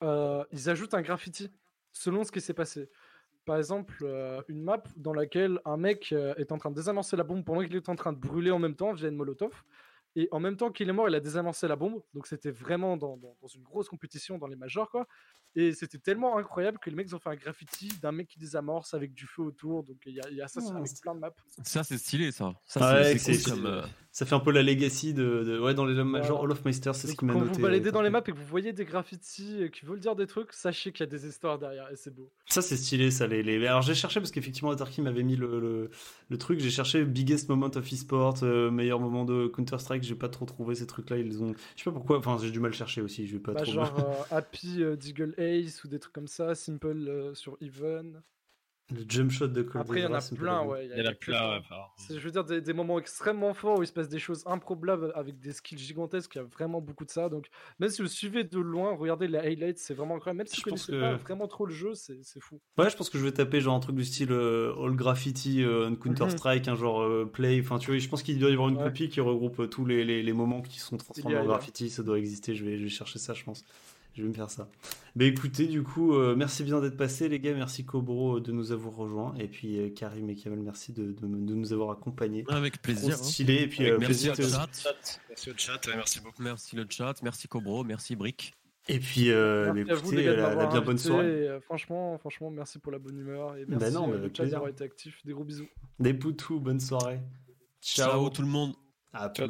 euh, ils ajoutent un graffiti selon ce qui s'est passé. Par exemple, euh, une map dans laquelle un mec est en train de désamorcer la bombe pendant qu'il est en train de brûler en même temps via une molotov. Et en même temps qu'il est mort, il a désamorcé la bombe. Donc c'était vraiment dans, dans- dans une grosse compétition dans les majors, quoi. Et c'était tellement incroyable que les mecs ont fait un graffiti d'un mec qui désamorce avec du feu autour. Donc il y, a- y a ça Oh, avec c'est- plein de maps. Ça, c'est stylé, ça. Ça, Ouais, c'est- c'est- c'est cool comme. euh, Ça fait un peu la legacy de. de- Ouais, dans les Major Voilà. Hall of Meister, c'est ce qui m'a quand noté. vous baladez euh, dans les maps et que vous voyez des graffitis euh, qui veulent dire des trucs, sachez qu'il y a des histoires derrière et c'est beau. Ça, c'est stylé, ça. Les, les... Alors, j'ai cherché parce qu'effectivement, Tarky m'avait mis le, le, le truc. J'ai cherché Biggest Moment of eSport, euh, meilleur moment de Counter-Strike. J'ai pas trop trouvé ces trucs-là. Ils ont. Je sais pas pourquoi. Enfin, j'ai du mal chercher aussi. Je vais pas Bah, trop. genre euh, Happy euh, Deagle Ace ou des trucs comme ça, Simple euh, sur Even. Le jump shot de Cold Après, il y en a plein, pas ouais. Il y en a plein. ouais, Je veux dire, des, des moments extrêmement forts où il se passe des choses improbables avec des skills gigantesques. Il y a vraiment beaucoup de ça. Donc, même si vous suivez de loin, regardez les highlights, c'est vraiment incroyable. Même si Je vous connaissez pas que- vraiment trop le jeu, c'est c'est fou. Ouais, je pense que je vais taper genre un truc du style euh, All Graffiti, euh, un Counter-Strike, un genre euh, Play. Enfin, tu vois, je pense qu'il doit y avoir une Ouais. copie qui regroupe tous les, les, les moments qui sont transformés en graffiti. Ça doit exister. Je vais, je vais chercher ça, je pense. Je vais me faire ça. Bah écoutez, du coup, euh, merci bien d'être passé, les gars. Merci Cobro euh, de nous avoir rejoints. Et puis euh, Karim et Kamel, merci de, de, de nous avoir accompagnés. Avec Trop plaisir. hein. stylé. Et puis, Avec euh, merci tous. chat. Merci au chat. ouais, Merci beaucoup. Merci le chat, merci Cobro, merci Brick. et puis euh, Merci bah, à vous, écoutez, la, la bien bonne soirée. et, franchement, franchement, merci pour la bonne humeur. Et Bah merci non, euh, mais le chat plaisir. d'avoir été actif. Des gros bisous. Des poutous, bonne soirée. Ciao tout le monde. À plus.